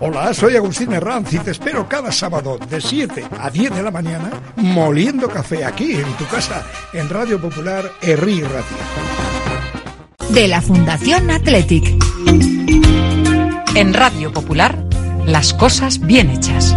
Hola, soy Agustín Herranz y te espero cada sábado de 7 a 10 de la mañana moliendo café aquí en tu casa en Radio Popular Herri Ratia. De la Fundación Athletic. En Radio Popular, las cosas bien hechas.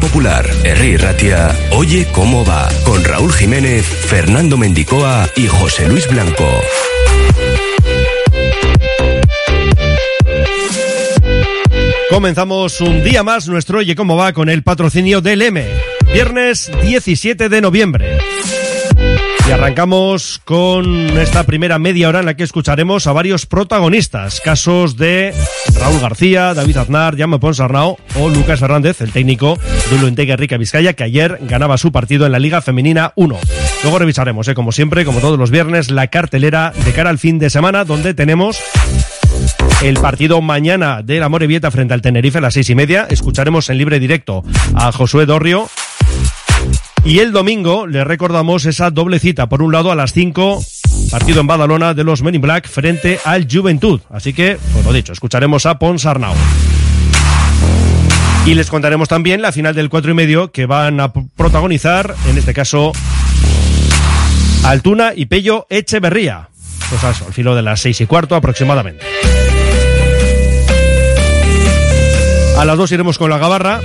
Popular, Herri Ratia, Oye cómo va, con Raúl Jiménez, Fernando Mendicoa y José Luis Blanco. Comenzamos un día más nuestro Oye cómo va con el patrocinio del M. Viernes 17 de noviembre. Y arrancamos con esta primera media hora en la que escucharemos a varios protagonistas. Casos de Raúl García, David Aznar, Jaume Ponsarnau o Lucas Fernández, el técnico de Ulentega Rica Vizcaya, que ayer ganaba su partido en la Liga Femenina 1. Luego revisaremos, eh, como siempre, como todos los viernes, la cartelera de cara al fin de semana, donde tenemos el partido mañana de la Morevieta frente al Tenerife a las seis y media. Escucharemos en libre directo a Josué Dorrio. Y el domingo le recordamos esa doble cita. Por un lado, a las 5, partido en Badalona de los Men in Black frente al Juventud. Así que, pues lo dicho, escucharemos a Pons Arnau. Y les contaremos también la final del cuatro y medio que van a protagonizar, en este caso, Altuna y Pello Echeverría. Pues al filo de las seis y cuarto aproximadamente. A las dos iremos con la gabarra.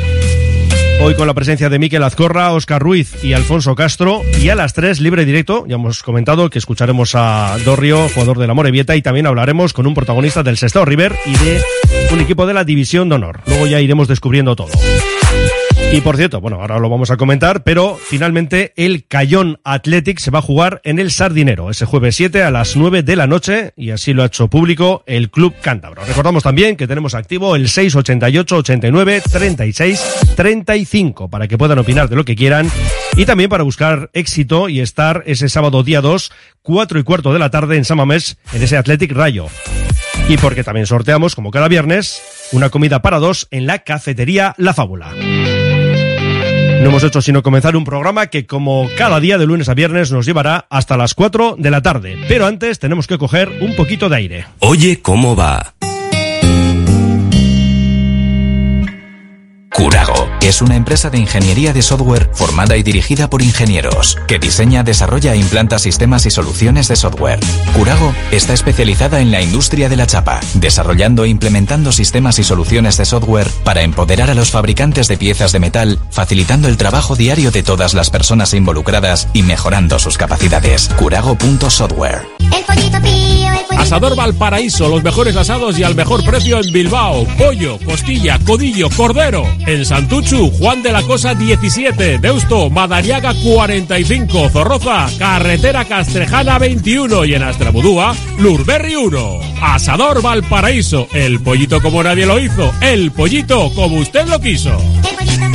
Hoy con la presencia de Miquel Azcorra, Oscar Ruiz y Alfonso Castro. Y a las 3, libre directo, ya hemos comentado que escucharemos a Dorrio, jugador de la Morevieta, y también hablaremos con un protagonista del Sestao River y de un equipo de la División de Honor. Luego ya iremos descubriendo todo. Y por cierto, bueno, ahora lo vamos a comentar, pero finalmente el Cayón Athletic se va a jugar en el Sardinero ese jueves 7 a las 9 de la noche y así lo ha hecho público el Club Cántabro. Recordamos también que tenemos activo el 688 89 36 35 para que puedan opinar de lo que quieran y también para buscar éxito y estar ese sábado día 2, 4 y cuarto de la tarde en Samamés en ese Athletic Rayo. Y porque también sorteamos, como cada viernes, una comida para dos en la cafetería La Fábula. No hemos hecho sino comenzar un programa que como cada día de lunes a viernes nos llevará hasta las 4 de la tarde. Pero antes tenemos que coger un poquito de aire. Oye cómo va. Curago es una empresa de ingeniería de software formada y dirigida por ingenieros que diseña, desarrolla e implanta sistemas y soluciones de software. Curago está especializada en la industria de la chapa, desarrollando e implementando sistemas y soluciones de software para empoderar a los fabricantes de piezas de metal, facilitando el trabajo diario de todas las personas involucradas y mejorando sus capacidades. Curago.software. El pollito pío, el pollito Asador Valparaíso, los mejores asados y al mejor precio en Bilbao. Pollo, costilla, codillo, cordero. En Santuchu, Juan de la Cosa 17. Deusto, Madariaga 45. Zorroza, Carretera Castrejana 21. Y en Astrabudúa, Lurberri 1. Asador Valparaíso, el pollito como nadie lo hizo. El pollito como usted lo quiso. el pollito.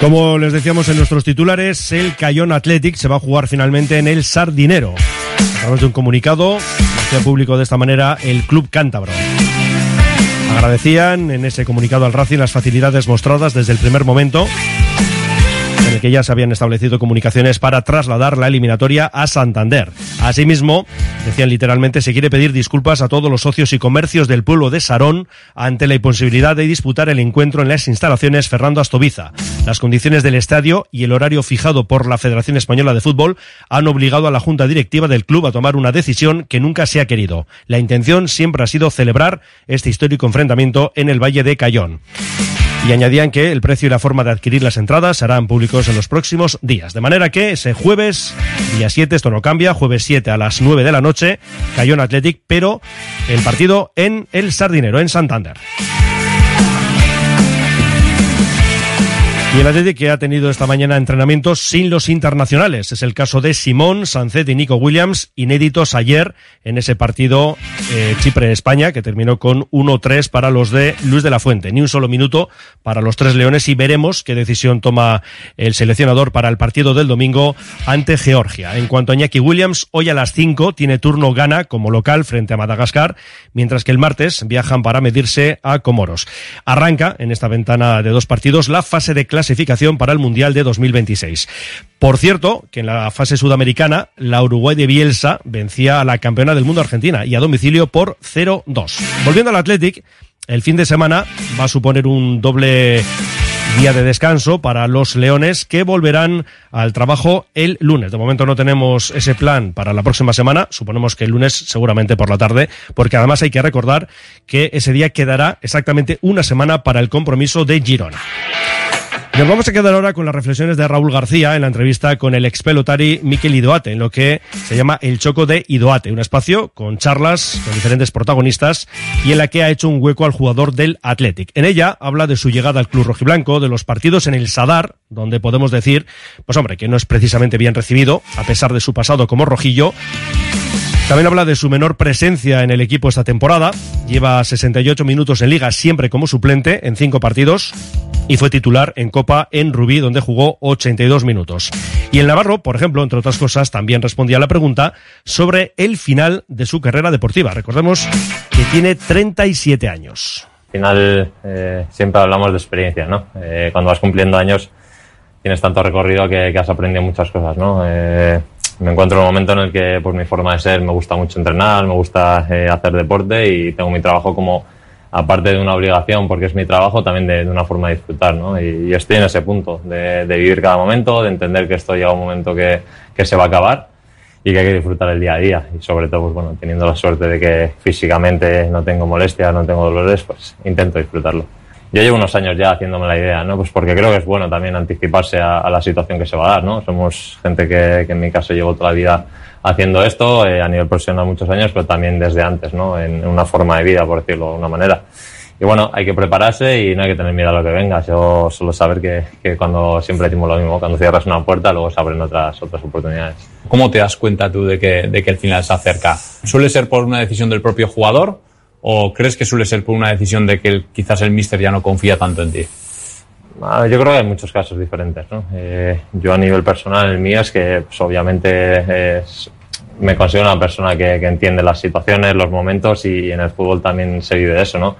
Como les decíamos en nuestros titulares, el Cayón Athletic se va a jugar finalmente en el Sardinero. A través de un comunicado, hacía público de esta manera el Club Cántabro. Agradecían en ese comunicado al Racing las facilidades mostradas desde el primer momento en el que ya se habían establecido comunicaciones para trasladar la eliminatoria a Santander. Asimismo, decían literalmente, se quiere pedir disculpas a todos los socios y comercios del pueblo de Sarón ante la imposibilidad de disputar el encuentro en las instalaciones Fernando Astoviza. Las condiciones del estadio y el horario fijado por la Federación Española de Fútbol han obligado a la Junta Directiva del club a tomar una decisión que nunca se ha querido. La intención siempre ha sido celebrar este histórico enfrentamiento en el Valle de Cayón y añadían que el precio y la forma de adquirir las entradas serán públicos en los próximos días. De manera que ese jueves, día 7, esto no cambia, jueves 7 a las 9 de la noche, cayó en Athletic, pero el partido en el Sardinero, en Santander. Y el Athletic que ha tenido esta mañana entrenamientos sin los internacionales. Es el caso de Simón, Sancet y Nico Williams, inéditos ayer en ese partido eh, Chipre-España, que terminó con 1-3 para los de Luis de la Fuente. Ni un solo minuto para los tres leones y veremos qué decisión toma el seleccionador para el partido del domingo ante Georgia. En cuanto a Iñaki Williams, hoy a las 5 tiene turno Ghana como local frente a Madagascar, mientras que el martes viajan para medirse a Comoros. Arranca en esta ventana de dos partidos la fase de clasificación para el Mundial de 2026. Por cierto, que en la fase sudamericana, la Uruguay de Bielsa vencía a la campeona del mundo Argentina y a domicilio por 0-2. Volviendo al Athletic, el fin de semana va a suponer un doble día de descanso para los leones que volverán al trabajo el lunes. De momento no tenemos ese plan para la próxima semana, suponemos que el lunes seguramente por la tarde, porque además hay que recordar que ese día quedará exactamente una semana para el compromiso de Girona. Nos vamos a quedar ahora con las reflexiones de Raúl García en la entrevista con el ex pelotari Miquel Idoate, en lo que se llama El Choco de Idoate, un espacio con charlas con diferentes protagonistas y en la que ha hecho un hueco al jugador del Athletic. En ella habla de su llegada al club rojiblanco, de los partidos en el Sadar, donde podemos decir, pues hombre, que no es precisamente bien recibido, a pesar de su pasado como rojillo, también habla de su menor presencia en el equipo esta temporada. Lleva 68 minutos en liga siempre como suplente en cinco partidos y fue titular en Copa en Rubí donde jugó 82 minutos. Y el Navarro, por ejemplo, entre otras cosas, también respondía a la pregunta sobre el final de su carrera deportiva. Recordemos que tiene 37 años. Al final eh, siempre hablamos de experiencia, ¿no? Eh, cuando vas cumpliendo años tienes tanto recorrido que, has aprendido muchas cosas, ¿no? Eh, me encuentro en un momento en el que por mi forma de ser me gusta mucho entrenar, me gusta hacer deporte y tengo mi trabajo como aparte de una obligación porque es mi trabajo también de, una forma de disfrutar ¿no? y, y, estoy en ese punto de, de, vivir cada momento, de entender que esto llega un momento que, que, se va a acabar y que hay que disfrutar el día a día y sobre todo pues bueno teniendo la suerte de que físicamente no tengo molestias, no tengo dolores pues intento disfrutarlo. Yo llevo unos años ya haciéndome la idea, ¿no? Pues porque creo que es bueno también anticiparse a, a la situación que se va a dar, ¿no? Somos gente que, que en mi caso llevo toda la vida haciendo esto, eh, a nivel profesional muchos años, pero también desde antes, ¿no? En, una forma de vida, por decirlo de una manera. Y bueno, hay que prepararse y no hay que tener miedo a lo que venga. Yo solo saber que, que cuando siempre decimos lo mismo, cuando cierras una puerta, luego se abren otras, otras oportunidades. ¿Cómo te das cuenta tú de que, de que el final se acerca? ¿Suele ser por una decisión del propio jugador? ¿O crees que suele ser por una decisión de que el, quizás el míster ya no confía tanto en ti? Yo creo que hay muchos casos diferentes. ¿no? Eh, yo a nivel personal, el mío es que pues, obviamente es, me considero una persona que, que entiende las situaciones, los momentos y en el fútbol también se vive eso, ¿no?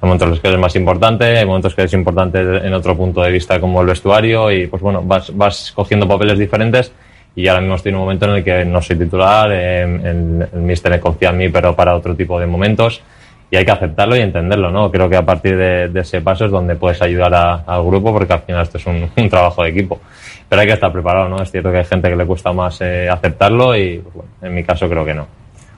Hay momentos en los que es más importante, hay momentos que es importante en otro punto de vista como el vestuario y pues bueno, vas, vas cogiendo papeles diferentes y ahora mismo estoy en un momento en el que no soy titular, eh, el, el míster confía en mí pero para otro tipo de momentos y hay que aceptarlo y entenderlo, ¿no? Creo que a partir de, de ese paso es donde puedes ayudar a- al grupo porque al final esto es un, un trabajo de equipo. Pero hay que estar preparado, ¿no? Es cierto que hay gente que le cuesta más eh, aceptarlo y pues, bueno, en mi caso creo que no.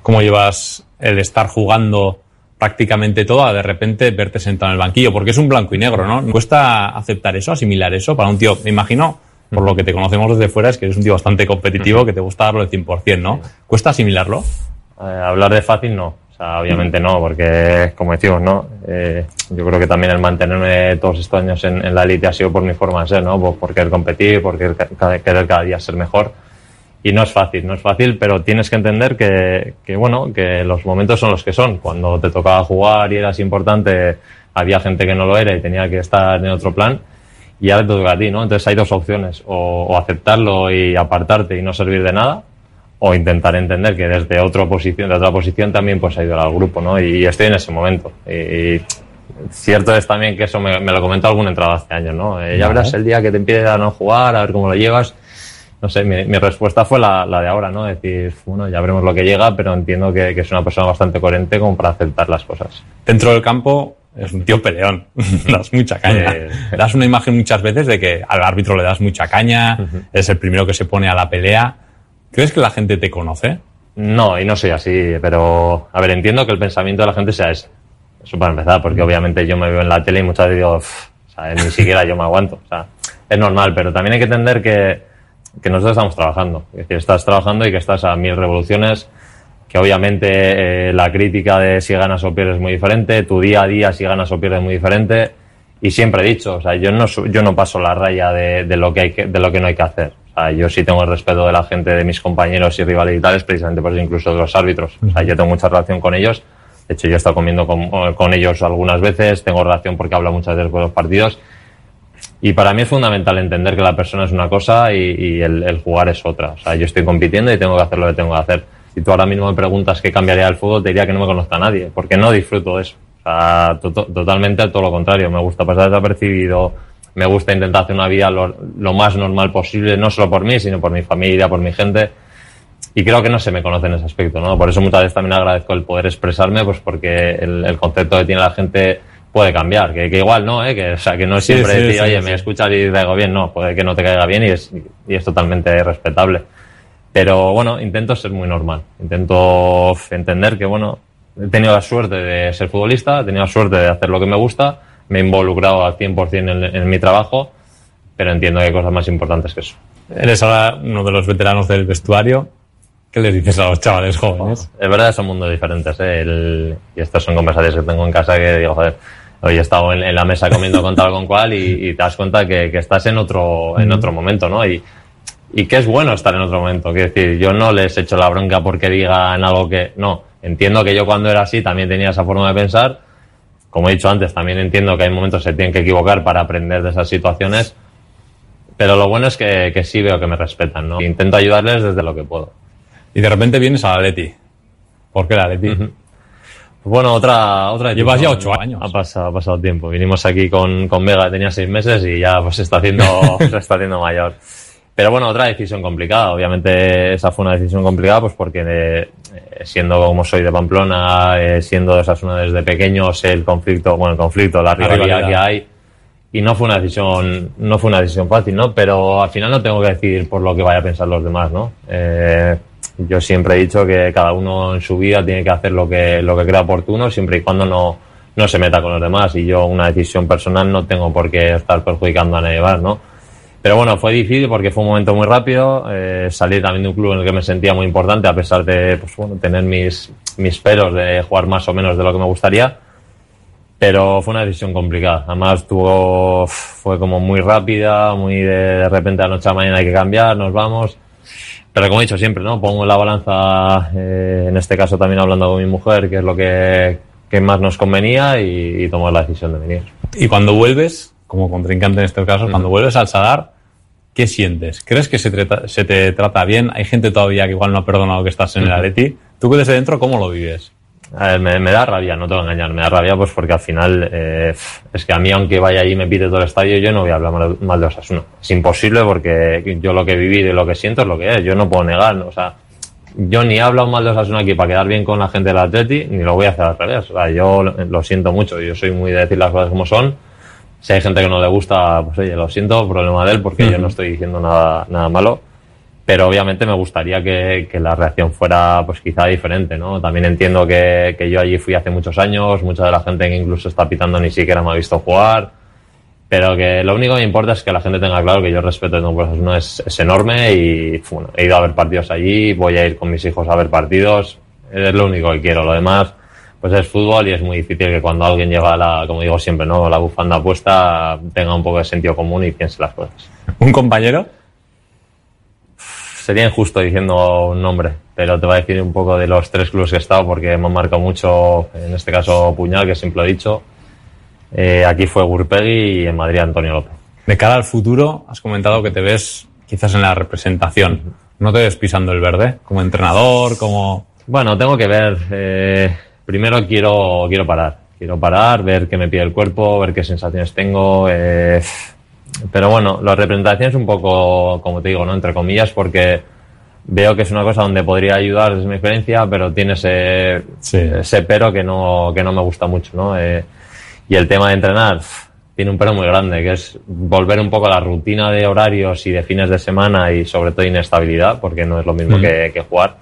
¿Cómo llevas el estar jugando prácticamente todo a de repente verte sentado en el banquillo? Porque es un blanco y negro, ¿no? ¿Cuesta aceptar eso, asimilar eso para un tío? Me imagino, por lo que te conocemos desde fuera, es que eres un tío bastante competitivo, que te gusta darlo al 100%, ¿no? ¿Cuesta asimilarlo? Eh, hablar de fácil no. Obviamente no, porque como decimos, ¿no? Eh, yo creo que también el mantenerme todos estos años en, la elite ha sido por mi forma de ser, ¿no? Por, por querer competir, por querer, ca- querer cada día ser mejor. Y no es fácil, no es fácil, pero tienes que entender que, que, bueno, que los momentos son los que son. Cuando te tocaba jugar y eras importante, había gente que no lo era y tenía que estar en otro plan. Y ahora te toca a ti, ¿no? Entonces hay dos opciones, o aceptarlo y apartarte y no servir de nada, o intentar entender que desde otra posición, de otra posición también pues ayudar al grupo, ¿no? Y estoy en ese momento. Y cierto es también que eso me, me lo comentó algún entrado hace años, ¿no? Eh, ya verás el día que te empieces a no jugar, a ver cómo lo llevas. No sé, mi, mi respuesta fue la, la de ahora, ¿no? Decir, bueno, ya veremos lo que llega, pero entiendo que, que es una persona bastante coherente como para aceptar las cosas. Dentro del campo es un tío peleón, das mucha caña. Das una imagen muchas veces de que al árbitro le das mucha caña, es el primero que se pone a la pelea. ¿Crees que la gente te conoce? No, y no soy así, pero a ver, entiendo que el pensamiento de la gente sea ese. Eso para empezar, porque obviamente yo me veo en la tele y muchas veces digo, "Uf, o sea, ni siquiera yo me aguanto. O sea, es normal, pero también hay que entender que, que nosotros estamos trabajando. Es decir, estás trabajando y que estás a mil revoluciones, que obviamente eh, la crítica de si ganas o pierdes es muy diferente, tu día a día si ganas o pierdes es muy diferente. Y siempre he dicho, o sea, yo no, yo no paso la raya de, de lo que hay que, de lo que no hay que hacer. O sea, yo sí tengo el respeto de la gente, de mis compañeros y rivales y tales, precisamente por eso incluso de los árbitros. O sea, yo tengo mucha relación con ellos. De hecho, yo he estado comiendo con, con ellos algunas veces, tengo relación porque hablo muchas veces con los partidos. Y para mí es fundamental entender que la persona es una cosa y, y el, el jugar es otra. O sea, yo estoy compitiendo y tengo que hacer lo que tengo que hacer. Si tú ahora mismo me preguntas qué cambiaría el fútbol, te diría que no me conozca nadie, porque no disfruto de eso. O sea, to- totalmente todo lo contrario. Me gusta pasar desapercibido, me gusta intentar hacer una vida lo, lo más normal posible, no solo por mí, sino por mi familia, por mi gente. Y creo que no se me conoce en ese aspecto, ¿no? Por eso muchas veces también agradezco el poder expresarme, pues porque el, el concepto que tiene la gente puede cambiar, que, que igual no, ¿eh? Que, o sea, que no es siempre sí, decir, sí, oye, sí. me escuchas y te bien, no, puede que no te caiga bien y es, y es totalmente respetable. Pero bueno, intento ser muy normal, intento entender que, bueno, he tenido la suerte de ser futbolista, he tenido la suerte de hacer lo que me gusta, me he involucrado al 100% en, en mi trabajo, pero entiendo que hay cosas más importantes que eso. Eres ahora uno de los veteranos del vestuario. ¿Qué les dices a los chavales jóvenes? Es verdad, son mundos diferentes. ¿eh? El- y estas son conversaciones que tengo en casa que digo, joder, hoy he estado en, en la mesa comiendo con tal con cual y, y te das cuenta que, que estás en otro, en otro momento, ¿no? Y, y que es bueno estar en otro momento. Quiero decir, yo no les echo la bronca porque digan algo que. No, entiendo que yo cuando era así también tenía esa forma de pensar. Como he dicho antes, también entiendo que hay momentos que se tienen que equivocar para aprender de esas situaciones. Pero lo bueno es que, que sí veo que me respetan, ¿no? Intento ayudarles desde lo que puedo. Y de repente vienes a la Leti. ¿Por qué la Leti? Bueno, otra, otra Llevas ya ocho años. Ha pasado, ha pasado tiempo. Vinimos aquí con, con Vega, tenía seis meses y ya pues se está haciendo, se está haciendo mayor. Pero bueno, otra decisión complicada. Obviamente esa fue una decisión complicada pues porque eh, siendo como soy de Pamplona, eh, siendo de Osasuna desde pequeño, sé el conflicto, bueno, el conflicto, la rivalidad, rivalidad. que hay. Y no fue una decisión, no fue una decisión fácil, ¿no? Pero al final no tengo que decidir por lo que vaya a pensar los demás, ¿no? Eh, yo siempre he dicho que cada uno en su vida tiene que hacer lo que, lo que crea oportuno, siempre y cuando no, no se meta con los demás. Y yo una decisión personal no tengo por qué estar perjudicando a nadie más, ¿no? Pero bueno, fue difícil porque fue un momento muy rápido. Eh, salí también de un club en el que me sentía muy importante, a pesar de pues, bueno, tener mis, mis peros de jugar más o menos de lo que me gustaría. Pero fue una decisión complicada. Además, tuvo, fue como muy rápida, muy de, de repente a la noche a la mañana hay que cambiar, nos vamos. Pero como he dicho siempre, ¿no? Pongo en la balanza, eh, en este caso también hablando con mi mujer, que es lo que, que más nos convenía y, y la decisión de venir. Y cuando vuelves, como contrincante en este caso, cuando vuelves al Sadar, ¿qué sientes? ¿Crees que se, trata- se te trata bien? Hay gente todavía que igual no ha perdonado que estás en el Atleti. ¿Tú desde dentro cómo lo vives? A ver, me, me da rabia, no te voy a engañar, me da rabia pues porque al final eh, es que a mí aunque vaya allí y me pite todo el estadio, yo no voy a hablar mal, mal de Osasuna. Es imposible porque yo lo que he vivido y lo que siento es lo que es, yo no puedo negar, ¿no? o sea, yo ni he hablado mal de Osasuna aquí para quedar bien con la gente del Atleti, ni lo voy a hacer al revés, o sea, yo lo siento mucho, yo soy muy de decir las cosas como son. Si hay gente que no le gusta, pues oye, lo siento, problema de él, porque yo no estoy diciendo nada, nada malo. Pero obviamente me gustaría que, que la reacción fuera pues quizá diferente, ¿no? También entiendo que, que yo allí fui hace muchos años, mucha de la gente que incluso está pitando ni siquiera me ha visto jugar, pero que lo único que me importa es que la gente tenga claro que yo el respeto de Don Osasuna es, es enorme y bueno, he ido a ver partidos allí, voy a ir con mis hijos a ver partidos, es lo único que quiero, lo demás pues es fútbol y es muy difícil que cuando alguien lleva la, como digo siempre, ¿no? la bufanda puesta tenga un poco de sentido común y piense las cosas. ¿Un compañero? sería injusto diciendo un nombre, pero te voy a decir un poco de los tres clubes que he estado porque me han marcado mucho, en este caso Puñal, que siempre lo he dicho. Eh, aquí fue Gurpegui y en Madrid Antonio López. De cara al futuro, has comentado que te ves quizás en la representación. ¿No te ves pisando el verde? Como entrenador, como... Bueno, tengo que ver. eh, primero quiero, quiero parar. Quiero parar, ver qué me pide el cuerpo, ver qué sensaciones tengo. eh, pero bueno, la representación es un poco, como te digo, ¿no? Entre comillas, porque veo que es una cosa donde podría ayudar desde mi experiencia, pero tiene ese, ese pero que no, que no me gusta mucho, ¿no? Eh, y el tema de entrenar tiene un pero muy grande, que es volver un poco a la rutina de horarios y de fines de semana y sobre todo inestabilidad, porque no es lo mismo Mm. que, que jugar.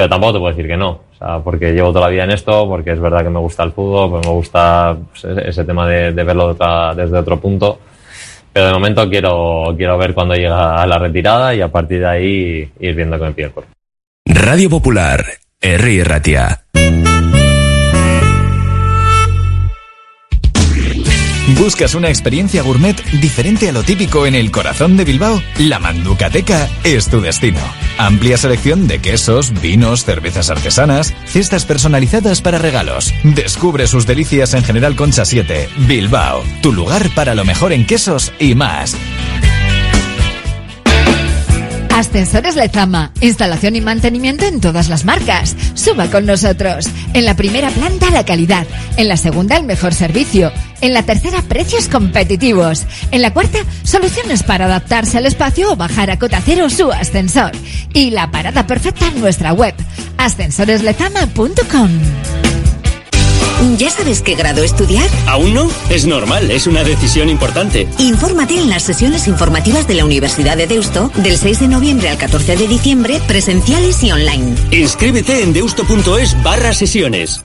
Pero tampoco te puedo decir que no, o sea, porque llevo toda la vida en esto, porque es verdad que me gusta el fútbol, pues me gusta pues, ese- tema de, verlo desde otro punto. Pero de momento quiero, quiero ver cuando llega a la retirada y a partir de ahí ir viendo que me pide el cuerpo. Radio Popular, Herri Ratia. ¿Buscas una experiencia gourmet diferente a lo típico en el corazón de Bilbao? La Manducateca es tu destino. Amplia selección de quesos, vinos, cervezas artesanas, cestas personalizadas para regalos. Descubre sus delicias en General Concha 7, Bilbao, tu lugar para lo mejor en quesos y más. Ascensores Lezama. Instalación y mantenimiento en todas las marcas. Suba con nosotros. En la primera planta la calidad. En la segunda el mejor servicio. En la tercera precios competitivos. En la cuarta soluciones para adaptarse al espacio o bajar a cota cero su ascensor. Y la parada perfecta en nuestra web. ascensoreslezama.com. ¿Ya sabes qué grado estudiar? ¿Aún no? Es normal, es una decisión importante. Infórmate en las sesiones informativas de la Universidad de Deusto del 6 de noviembre al 14 de diciembre, presenciales y online. Inscríbete en deusto.es barra sesiones.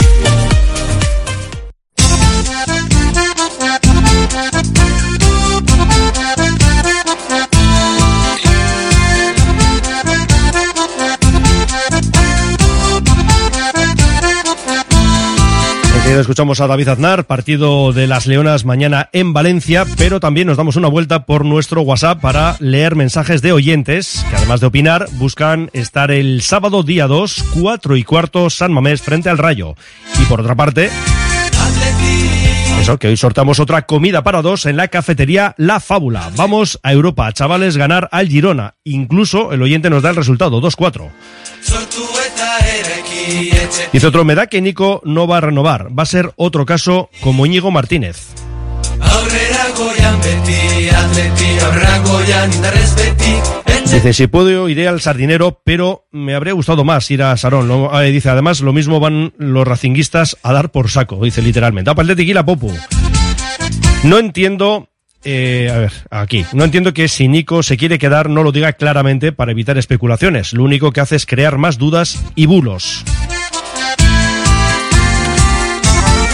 Enseguida escuchamos a David Aznar, partido de las Leonas mañana en Valencia, pero también nos damos una vuelta por nuestro WhatsApp para leer mensajes de oyentes que además de opinar buscan estar el sábado día 2, 4 y cuarto San Mamés frente al Rayo. Y por otra parte, Eso, que hoy sortamos otra comida para dos en la cafetería La Fábula. Vamos a Europa, chavales, ganar al Girona. Incluso el oyente nos da el resultado, 2-4. Dice otro, me da que Nico no va a renovar. Va a ser otro caso como Íñigo Martínez. Dice, si puedo iré al sardinero, pero me habría gustado más ir a Sarón. Eh, dice, además, lo mismo van los racinguistas a dar por saco, dice literalmente. Apa el de tequila, Popu. No entiendo, eh, a ver, aquí, no entiendo que si Nico se quiere quedar no lo diga claramente para evitar especulaciones. Lo único que hace es crear más dudas y bulos.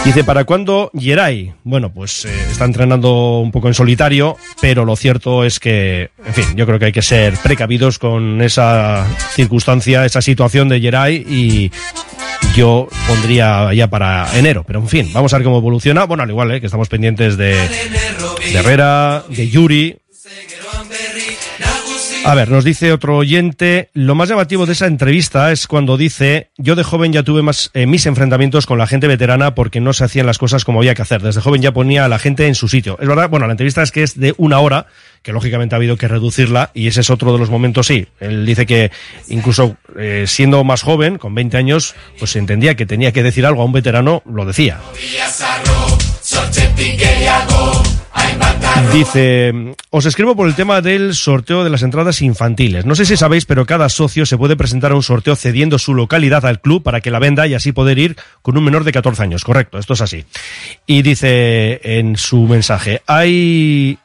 Dice, ¿para cuándo Geray? Bueno, pues eh, está entrenando un poco en solitario, pero lo cierto es que, en fin, yo creo que hay que ser precavidos con esa circunstancia, esa situación de Geray y yo pondría ya para enero, pero en fin, vamos a ver cómo evoluciona. Bueno, al igual, eh, que estamos pendientes de, de Herrera, de Yuri. A ver, nos dice otro oyente, lo más llamativo de esa entrevista es cuando dice, yo de joven ya tuve más eh, mis enfrentamientos con la gente veterana porque no se hacían las cosas como había que hacer. Desde joven ya ponía a la gente en su sitio. Es verdad, bueno, la entrevista es que es de una hora, que lógicamente ha habido que reducirla y ese es otro de los momentos, sí. Él dice que incluso eh, siendo más joven, con 20 años, pues se entendía que tenía que decir algo a un veterano, lo decía. Dice, os escribo por el tema del sorteo de las entradas infantiles. No sé si sabéis, pero cada socio se puede presentar a un sorteo cediendo su localidad al club para que la venda y así poder ir con un menor de 14 años. Correcto, esto es así. Y dice en su mensaje, hay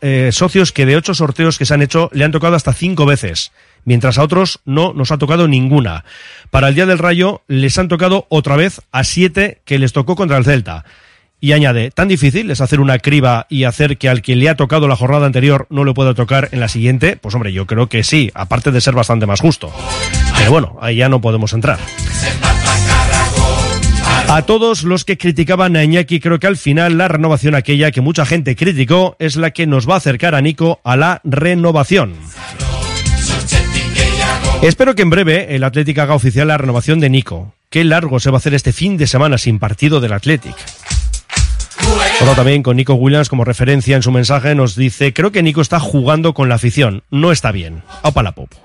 eh, socios que de ocho sorteos que se han hecho le han tocado hasta cinco veces, mientras a otros no nos ha tocado ninguna. Para el Día del Rayo les han tocado otra vez a siete que les tocó contra el Celta. Y añade, ¿tan difícil es hacer una criba y hacer que al que le ha tocado la jornada anterior no le pueda tocar en la siguiente? Pues hombre, yo creo que sí, aparte de ser bastante más justo. Pero bueno, ahí ya no podemos entrar. A todos los que criticaban a Iñaki, creo que al final la renovación aquella que mucha gente criticó es la que nos va a acercar a Nico a la renovación. Espero que en breve el Athletic haga oficial la renovación de Nico. Qué largo se va a hacer este fin de semana sin partido del Athletic. También con Nico Williams como referencia en su mensaje nos dice, creo que Nico está jugando con la afición, no está bien. Aupa la popo.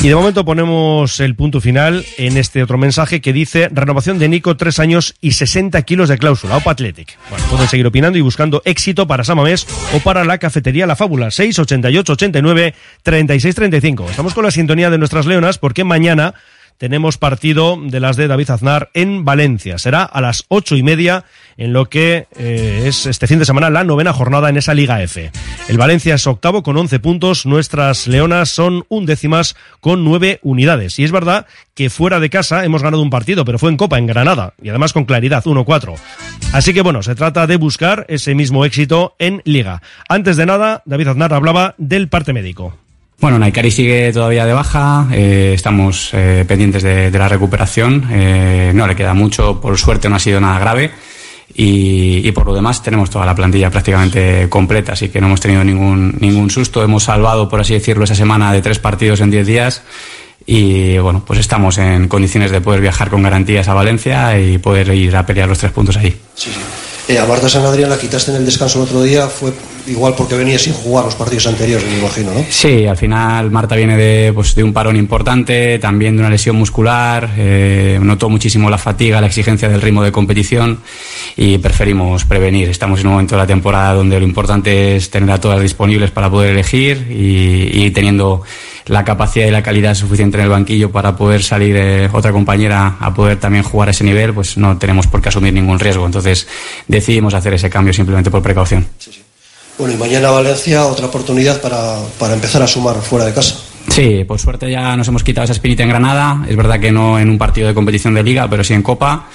Y de momento ponemos el punto final en este otro mensaje que dice renovación de Nico, tres años y 60 kilos de cláusula. Opa Athletic. Bueno, pueden seguir opinando y buscando éxito para Samamés o para la cafetería La Fábula. 6, 88, 89, 36, 35. Estamos con la sintonía de nuestras leonas porque mañana tenemos partido de las de David Aznar en Valencia. Será a las ocho y media en lo que eh, es este fin de semana la novena jornada en esa Liga F. El Valencia es octavo con 11 puntos, nuestras leonas son undécimas con nueve unidades. Y es verdad que fuera de casa hemos ganado un partido, pero fue en Copa, en Granada, y además con claridad, 1-4. Así que bueno, se trata de buscar ese mismo éxito en Liga. Antes de nada, David Aznar hablaba del parte médico. Bueno, Naikari sigue todavía de baja, eh, estamos eh, pendientes de, la recuperación, eh, no le queda mucho, por suerte no ha sido nada grave. Y, y por lo demás tenemos toda la plantilla prácticamente completa, así que no hemos tenido ningún, ningún susto, hemos salvado, por así decirlo, esa semana de tres partidos en diez días. Y bueno, pues estamos en condiciones de poder viajar con garantías a Valencia y poder ir a pelear los tres puntos allí. Eh, a Marta San la quitaste en el descanso el otro día, fue igual porque venía sin jugar los partidos anteriores, me imagino, ¿no? Sí, al final Marta viene de, pues, de un parón importante, también de una lesión muscular, eh, notó muchísimo la fatiga, la exigencia del ritmo de competición y preferimos prevenir. Estamos en un momento de la temporada donde lo importante es tener a todas disponibles para poder elegir y, y teniendo la capacidad y la calidad suficiente en el banquillo para poder salir eh, otra compañera a poder también jugar a ese nivel, pues no tenemos por qué asumir ningún riesgo. Entonces decidimos hacer ese cambio simplemente por precaución. Bueno, y mañana Valencia, otra oportunidad para, para empezar a sumar fuera de casa. Sí, por suerte ya nos hemos quitado esa espinita en Granada. Es verdad que no en un partido de competición de liga, pero sí en Copa.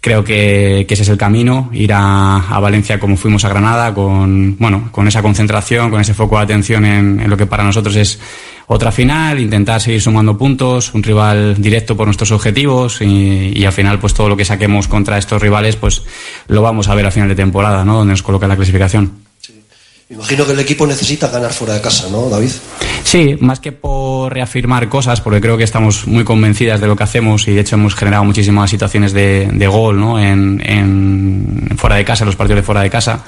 Creo que, ese es el camino, ir a, a, Valencia como fuimos a Granada, con, bueno, con esa concentración, con ese foco de atención en, en lo que para nosotros es otra final, intentar seguir sumando puntos, un rival directo por nuestros objetivos y, y, al final pues todo lo que saquemos contra estos rivales pues lo vamos a ver a final de temporada, ¿no? Donde nos coloca la clasificación. Imagino que el equipo necesita ganar fuera de casa, ¿no, David? Sí, más que por reafirmar cosas porque creo que estamos muy convencidas de lo que hacemos y de hecho hemos generado muchísimas situaciones de, de gol ¿no? en, fuera de casa, en los partidos de fuera de casa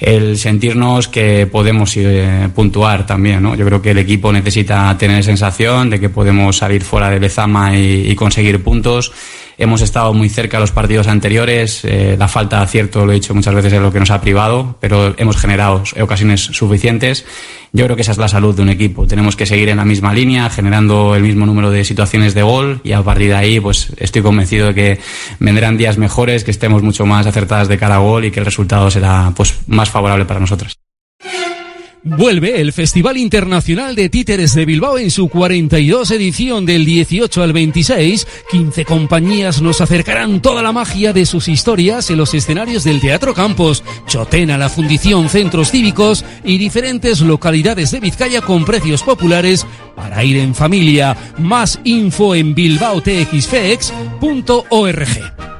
el sentirnos que podemos eh, puntuar también. ¿no? Yo creo que el equipo necesita tener sensación de que podemos salir fuera de Lezama y conseguir puntos. Hemos estado muy cerca los partidos anteriores. eh, la falta de acierto, lo he dicho muchas veces, es lo que nos ha privado, pero hemos generado ocasiones suficientes. Yo creo que esa es la salud de un equipo. Tenemos que seguir en la misma línea, generando el mismo número de situaciones de gol y a partir de ahí, pues estoy convencido de que vendrán días mejores, que estemos mucho más acertadas de cara a gol y que el resultado será pues más favorable para nosotros. Vuelve el Festival Internacional de Títeres de Bilbao en su 42 edición del 18 al 26. 15 compañías nos acercarán toda la magia de sus historias en los escenarios del Teatro Campos, Chotena, la Fundición, centros cívicos y diferentes localidades de Vizcaya con precios populares para ir en familia. Más info en bilbaotxfex.org.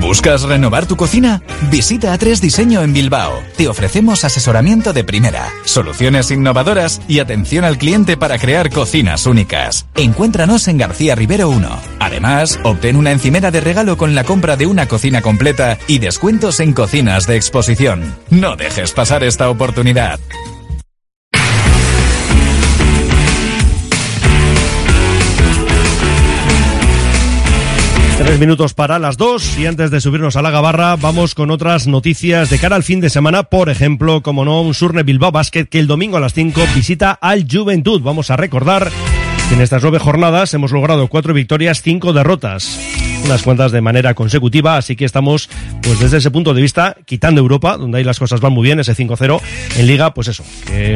¿Buscas renovar tu cocina? Visita A3 Diseño en Bilbao. Te ofrecemos asesoramiento de primera, soluciones innovadoras y atención al cliente para crear cocinas únicas. Encuéntranos en García Rivero 1. Además, obtén una encimera de regalo con la compra de una cocina completa y descuentos en cocinas de exposición. No dejes pasar esta oportunidad. Tres minutos para las dos y antes de subirnos a la gabarra vamos con otras noticias de cara al fin de semana. Por ejemplo, como no, un Surne Bilbao Basket que el domingo a las 5 visita al Juventud. Vamos a recordar que en estas nueve jornadas hemos logrado cuatro victorias, cinco derrotas. Unas cuantas de manera consecutiva, así que estamos, pues desde ese punto de vista, quitando Europa, donde ahí las cosas van muy bien, ese 5-0, en Liga, pues eso,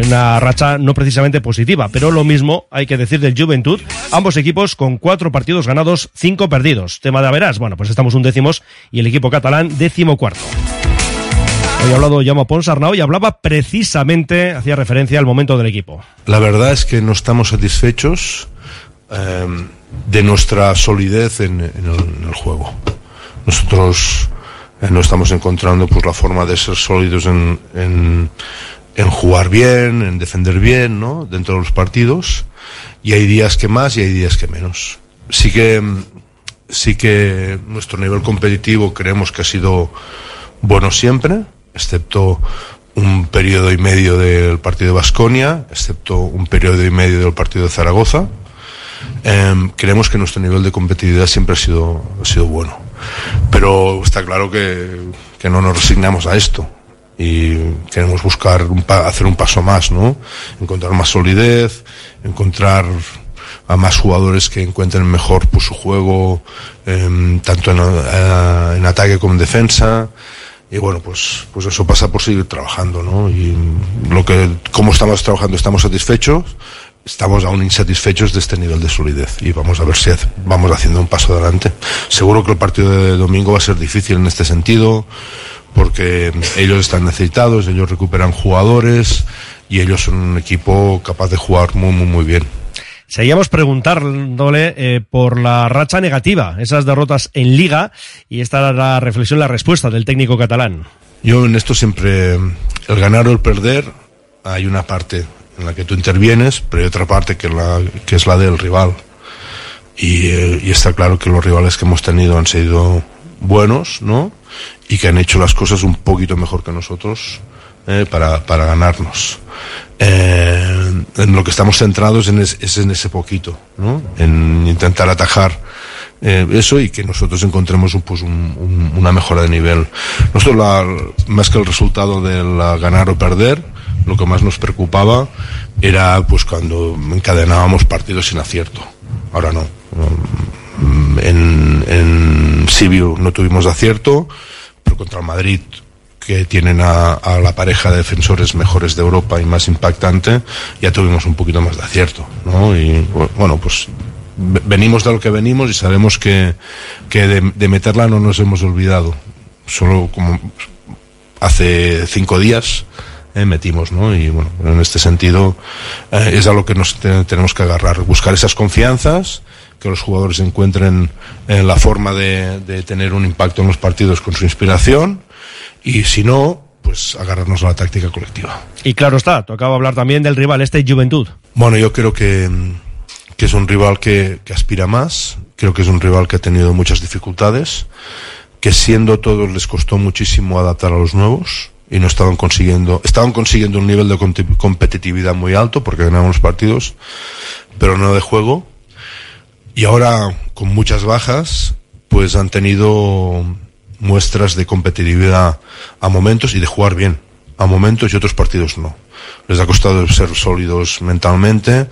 una racha no precisamente positiva, pero lo mismo hay que decir del Juventud, ambos equipos con cuatro partidos ganados, cinco perdidos. Tema de Averas, bueno, pues estamos un décimos y el equipo catalán décimo cuarto. Hoy ha hablado Llamo Ponsarnau y hablaba precisamente, hacía referencia al momento del equipo. La verdad es que no estamos satisfechos eh, de nuestra solidez en, en el, en el juego. Nosotros eh, no estamos encontrando pues la forma de ser sólidos en, en, jugar bien, en defender bien, ¿no? Dentro de los partidos. Y hay días que más y hay días que menos. Sí que, sí que nuestro nivel competitivo creemos que ha sido bueno siempre, excepto un periodo y medio del partido de Basconia, excepto un periodo y medio del partido de Zaragoza. Eh, creemos que nuestro nivel de competitividad siempre ha sido, ha sido bueno. Pero está claro que, que no nos resignamos a esto y queremos buscar un pa- hacer un paso más, ¿no? Encontrar más solidez, encontrar a más jugadores que encuentren mejor pues, su juego, em, tanto en, eh, en ataque como en defensa. Y bueno, pues, pues eso pasa por seguir trabajando, ¿no? Y lo que, cómo estamos trabajando, estamos satisfechos, estamos aún insatisfechos de este nivel de solidez y vamos a ver si vamos haciendo un paso adelante. Seguro que el partido de domingo va a ser difícil en este sentido, porque ellos están necesitados, ellos recuperan jugadores y ellos son un equipo capaz de jugar muy, muy, muy bien. Seguíamos preguntándole eh, por la racha negativa, esas derrotas en Liga, y esta era la reflexión, la respuesta del técnico catalán. Yo en esto siempre, el ganar o el perder, hay una parte en la que tú intervienes, pero hay otra parte que, es la del rival. y, eh, y está claro que los rivales que hemos tenido han sido buenos, ¿no? Y que han hecho las cosas un poquito mejor que nosotros eh, para, ganarnos. Eh, en lo que estamos centrados en es, es en ese poquito, ¿no? En intentar atajar eh, eso y que nosotros encontremos pues un, un- una mejora de nivel. Nosotros, la, más que el resultado la ganar o perder, lo que más nos preocupaba era pues cuando encadenábamos partidos sin acierto. Ahora no. Mm, En, en Sibiu no tuvimos acierto, pero contra el Madrid que tienen a, a la pareja de defensores mejores de Europa y más impactante, ya tuvimos un poquito más de acierto, ¿no? Y bueno, pues venimos de lo que venimos y sabemos que, que de, de meterla no nos hemos olvidado. Solo como hace cinco días eh, metimos, ¿no? Y bueno, en este sentido eh, es a lo que nos te- tenemos que agarrar, buscar esas confianzas, que los jugadores encuentren eh, la forma de, de tener un impacto en los partidos con su inspiración y si no, pues agarrarnos a la táctica colectiva. Y claro está, tocaba hablar también del rival, este Juventud. Bueno, yo creo que, mm, que es un rival que, aspira más, creo que es un rival que ha tenido muchas dificultades, que siendo todos les costó muchísimo adaptar a los nuevos y no estaban consiguiendo, estaban consiguiendo un nivel de competitividad muy alto porque ganaban los partidos, pero no de juego. Y ahora, con muchas bajas, pues han tenido muestras de competitividad a momentos y de jugar bien a momentos y otros partidos no. Les ha costado ser sólidos mentalmente,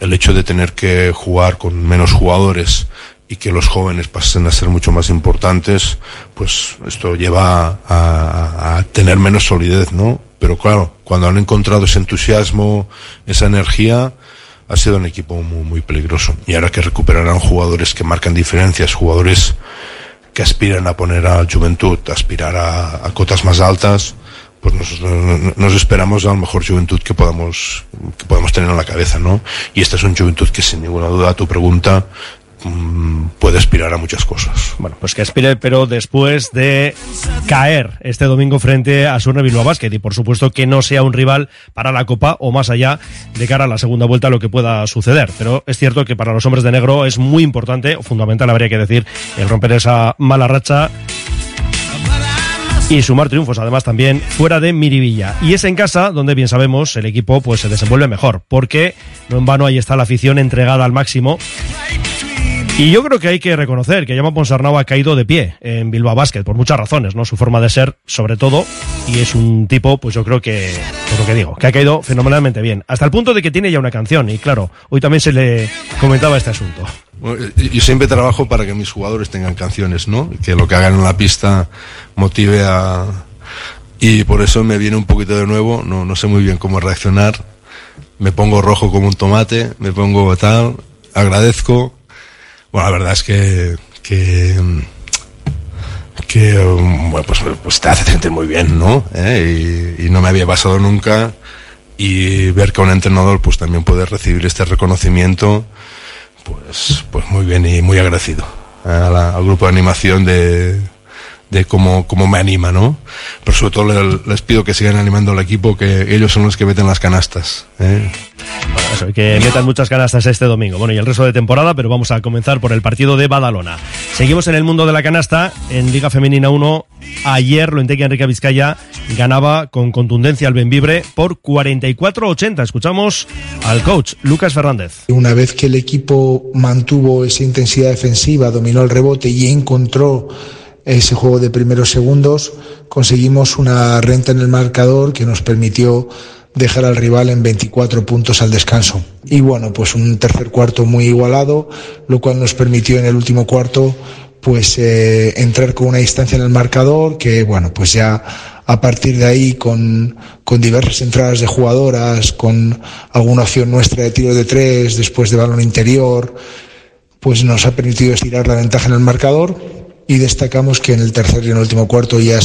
el hecho de tener que jugar con menos jugadores y que los jóvenes pasen a ser mucho más importantes, pues esto lleva a, tener menos solidez, ¿no? Pero claro, cuando han encontrado ese entusiasmo, esa energía, ha sido un equipo muy, muy peligroso. Y ahora que recuperarán jugadores que marcan diferencias, jugadores que aspiran a poner a Juventud, aspirar a cotas más altas, pues nos, nos- esperamos a la mejor juventud que podamos, que podamos tener en la cabeza, ¿no? Y esta es una juventud que sin ninguna duda, tu pregunta, mm, puede aspirar a muchas cosas. Bueno, pues que aspire, pero después de caer este domingo frente a Surne Bilbao Basket y por supuesto que no sea un rival para la Copa o más allá de cara a la segunda vuelta lo que pueda suceder. Pero es cierto que para los hombres de negro es muy importante, o fundamental habría que decir, el romper esa mala racha y sumar triunfos además también fuera de Miribilla. Y es en casa donde bien sabemos el equipo pues se desenvuelve mejor, porque no en vano ahí está la afición entregada al máximo. Y yo creo que hay que reconocer que Llama Ponsarnau ha caído de pie en Bilbao Basket por muchas razones, ¿no? Su forma de ser, sobre todo, y es un tipo, pues yo creo que, pues lo que digo, que ha caído fenomenalmente bien. Hasta el punto de que tiene ya una canción, y claro, hoy también se le comentaba este asunto. Bueno, eh, Yo siempre trabajo para que mis jugadores tengan canciones, ¿no? Que lo que hagan en la pista motive a... Y por eso me viene un poquito de nuevo, no, no sé muy bien cómo reaccionar. Me pongo rojo como un tomate, me pongo tal, agradezco. Bueno, la verdad es que... que bueno, pues, pues te hace muy bien, ¿no? ¿Eh? Y, y no me había pasado nunca y ver que un entrenador pues también puede recibir este reconocimiento pues, pues muy bien y muy agradecido a la- al grupo de animación de, de cómo, cómo me anima, ¿no? Pero sobre todo le- les pido que sigan animando al equipo, que ellos son los que meten las canastas. ¿eh? Bueno, eso, que metan muchas canastas este domingo. Bueno, y el resto de temporada, pero vamos a comenzar por el partido de Badalona. Seguimos en el mundo de la canasta, en Liga Femenina 1. Ayer Loenteque Enrique Vizcaya ganaba con contundencia al Benvibre por 44-80. Escuchamos al coach Lucas Fernández. Una vez que el equipo mantuvo esa intensidad defensiva, dominó el rebote y encontró ese juego de primeros segundos, conseguimos una renta en el marcador que nos permitió dejar al rival en 24 puntos al descanso. Y bueno, pues un tercer cuarto muy igualado, lo cual nos permitió en el último cuarto pues eh, entrar con una distancia en el marcador que bueno, pues ya a partir de ahí con, con diversas entradas de jugadoras, con alguna opción nuestra de tiro de tres, después de balón interior, pues nos ha permitido estirar la ventaja en el marcador y destacamos que en el tercer y en el último cuarto ya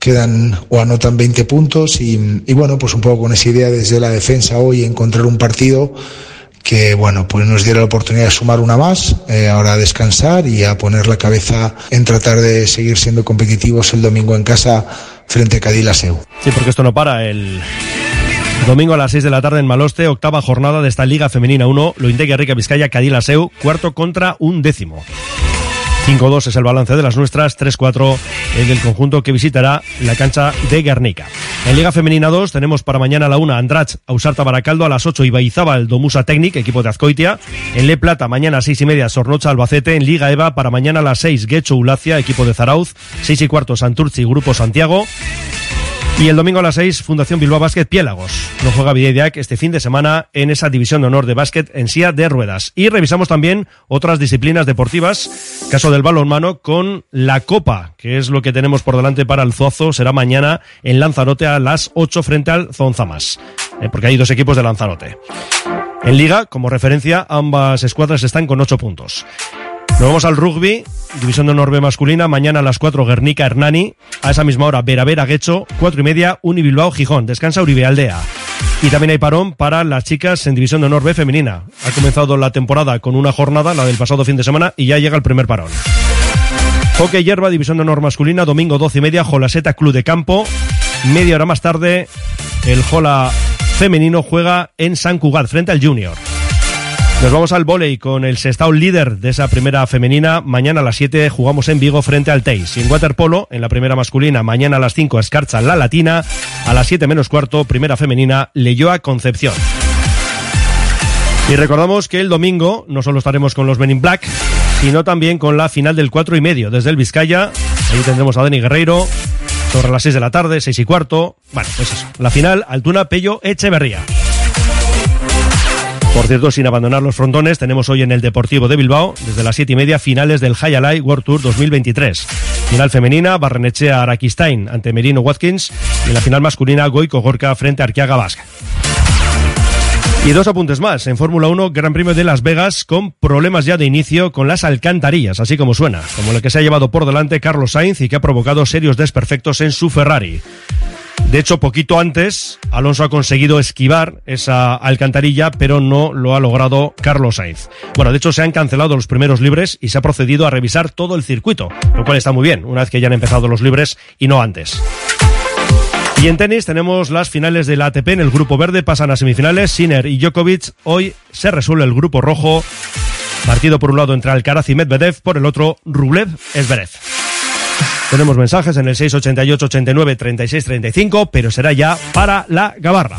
quedan o anotan 20 puntos y, bueno, pues un poco con esa idea desde la defensa hoy encontrar un partido que bueno, pues nos diera la oportunidad de sumar una más, eh, ahora a descansar y a poner la cabeza en tratar de seguir siendo competitivos el domingo en casa frente a Cadillaceu. Sí, porque esto no para. El Domingo a las 6 de la tarde en Maloste, octava jornada de esta Liga Femenina 1, lo Rica Vizcaya Cadila Seu, cuarto contra un décimo. 5-2 es el balance de las nuestras, 3-4 el conjunto que visitará la cancha de Guernica. En Liga Femenina 2 tenemos para mañana a la 1 Andrach, Ausarta Baracaldo, a las 8 Ibaizábal, Domusa Technic, equipo de Azcoitia. En Le Plata, mañana a 6 y media, Sornocha Albacete. En Liga EVA, para mañana a las 6, Guecho Ulacia, equipo de Zarauz. 6 y cuarto, Santurci, Grupo Santiago. Y el domingo a las 6, Fundación Bilbao Básquet Piélagos. No juega Videideac este fin de semana en esa división de honor de básquet en silla de ruedas. Y revisamos también otras disciplinas deportivas, caso del balonmano, con la Copa, que es lo que tenemos por delante para el Zuazo. Será mañana en Lanzarote a las 8 frente al Zonzamas, eh, porque hay dos equipos de Lanzarote. En Liga, como referencia, ambas escuadras están con 8 puntos. Nos vamos al rugby, división de honor B masculina, mañana a las 4 Guernica Hernani, a esa misma hora Vera Vera Guecho, 4 y media Uni Bilbao Gijón, descansa Uribe Aldea. Y también hay parón para las chicas en división de honor B femenina. Ha comenzado la temporada con una jornada, la del pasado fin de semana, y ya llega el primer parón. Hockey hierba, división de honor masculina, domingo 12 y media, Jolaseta Club de Campo. Media hora más tarde, el Jola femenino juega en San Cugat frente al Junior. Nos vamos al volei con el Sestao líder de esa primera femenina. Mañana a las 7 jugamos en Vigo frente al Teis. Y en waterpolo, en la primera masculina, mañana a las 5 Escarcha la Latina. A las 7 menos cuarto, primera femenina, Leyoa Concepción. Y recordamos que el domingo no solo estaremos con los Men in Black, sino también con la final del 4 y medio desde el Vizcaya. Ahí tendremos a Dani Guerreiro sobre las 6 de la tarde, 6 y cuarto. Bueno, pues eso. La final, Altuna Pello Echeverría. Por cierto, sin abandonar los frontones, tenemos hoy en el Deportivo de Bilbao, desde las siete y media, finales del Hayalai World Tour 2023. Final femenina, Barrenechea Araquistain ante Merino Watkins y la final masculina, Goico Gorka frente a Arqueaga Basque. Y dos apuntes más. En Fórmula 1, Gran Premio de Las Vegas, con problemas ya de inicio con las alcantarillas, así como suena, como el que se ha llevado por delante Carlos Sainz y que ha provocado serios desperfectos en su Ferrari. De hecho, poquito antes, Alonso ha conseguido esquivar esa alcantarilla, pero no lo ha logrado Carlos Sainz. Bueno, de hecho, se han cancelado los primeros libres y se ha procedido a revisar todo el circuito, lo cual está muy bien, una vez que ya han empezado los libres y no antes. Y en tenis tenemos las finales del ATP en el grupo verde, pasan a semifinales, Sinner y Djokovic. Hoy se resuelve el grupo rojo, partido por un lado entre Alcaraz y Medvedev, por el otro Rublev Esberev. Tenemos mensajes en el 688 89 36 35, pero será ya para la gabarra.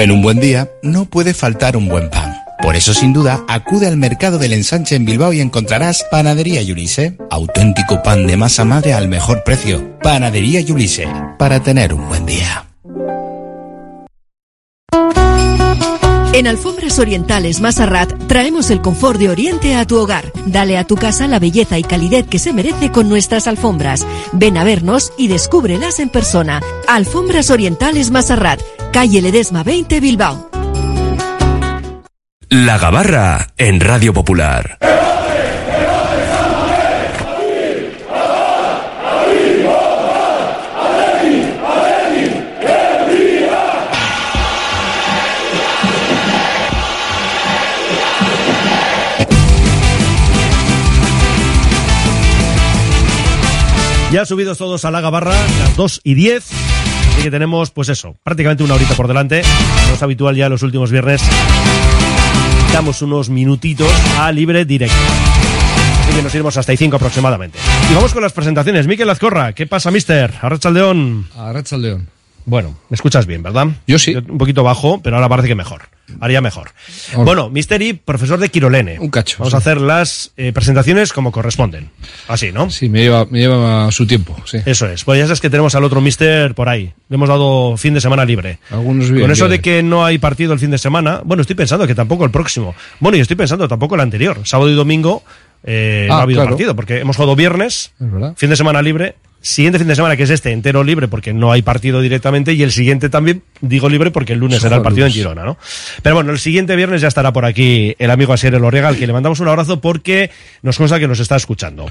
En un buen día no puede faltar un buen pan. Por eso, sin duda, acude al mercado del ensanche en Bilbao y encontrarás Panadería Yulise. Auténtico pan de masa madre al mejor precio. Panadería Yulise. Para tener un buen día. En Alfombras Orientales Masarrat traemos el confort de Oriente a tu hogar. Dale a tu casa la belleza y calidez que se merece con nuestras alfombras. Ven a vernos y descúbrelas en persona. Alfombras Orientales Masarrat, calle Ledesma 20 Bilbao. La Gabarra en Radio Popular. Ya subidos todos a la gabarra, las 2 y 10. Así que tenemos, pues eso, prácticamente una horita por delante. Como es habitual ya los últimos viernes, damos unos minutitos a libre directo. Así que nos iremos hasta y 5 aproximadamente. Y vamos con las presentaciones. Miquel Azcorra, ¿qué pasa, mister? Arrachaldeón. Arrachaldeón. Bueno, me escuchas bien, ¿verdad? Yo sí. Un poquito bajo, pero ahora parece que mejor. Haría mejor. Ahora. Bueno, Misteri, profesor de Quirolene. Un cacho. Vamos sí. a hacer las eh, presentaciones como corresponden. Así, ¿no? Sí, me lleva, me lleva su tiempo, sí. Eso es. Pues ya sabes que tenemos al otro Mister por ahí. Le hemos dado fin de semana libre. Algunos bien, Con eso de que no hay partido el fin de semana, bueno, estoy pensando que tampoco el próximo. Bueno, y estoy pensando tampoco el anterior. Sábado y domingo eh, no Ah, ha habido claro. partido, porque hemos jugado viernes, Es verdad. fin de semana libre. Siguiente fin de semana, que es este, entero libre porque no hay partido directamente. Y el siguiente también, digo libre porque el lunes Se será el el partido en. Girona, ¿no? Pero bueno, el siguiente viernes ya estará por aquí el amigo Asier al que le mandamos un abrazo porque nos consta que nos está escuchando.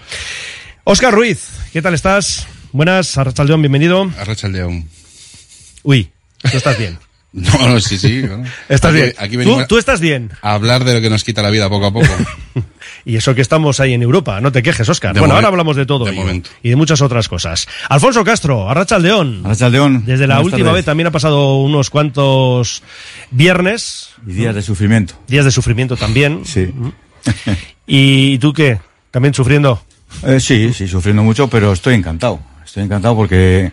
Oscar Ruiz, ¿qué tal estás? Buenas, Arrachaldeón, bienvenido. Arrachaldeón. Uy, tú estás bien. No, no, sí, sí. bueno. Estás Aquí- bien. Aquí ¿Tú, tú estás bien. a hablar de lo que nos quita la vida poco a poco. Y eso que estamos ahí en Europa, no te quejes, Oscar. De bueno, ahora hablamos de todo de momento. y de muchas otras cosas. Alfonso Castro, Arrachaldeón. Arrachaldeón. Desde la última tardes. vez también ha pasado unos cuantos viernes. Y días de sufrimiento. Días de sufrimiento también. Sí. ¿Y tú qué? ¿También sufriendo? Eh, sí, sí, sufriendo mucho, pero estoy encantado. Estoy encantado porque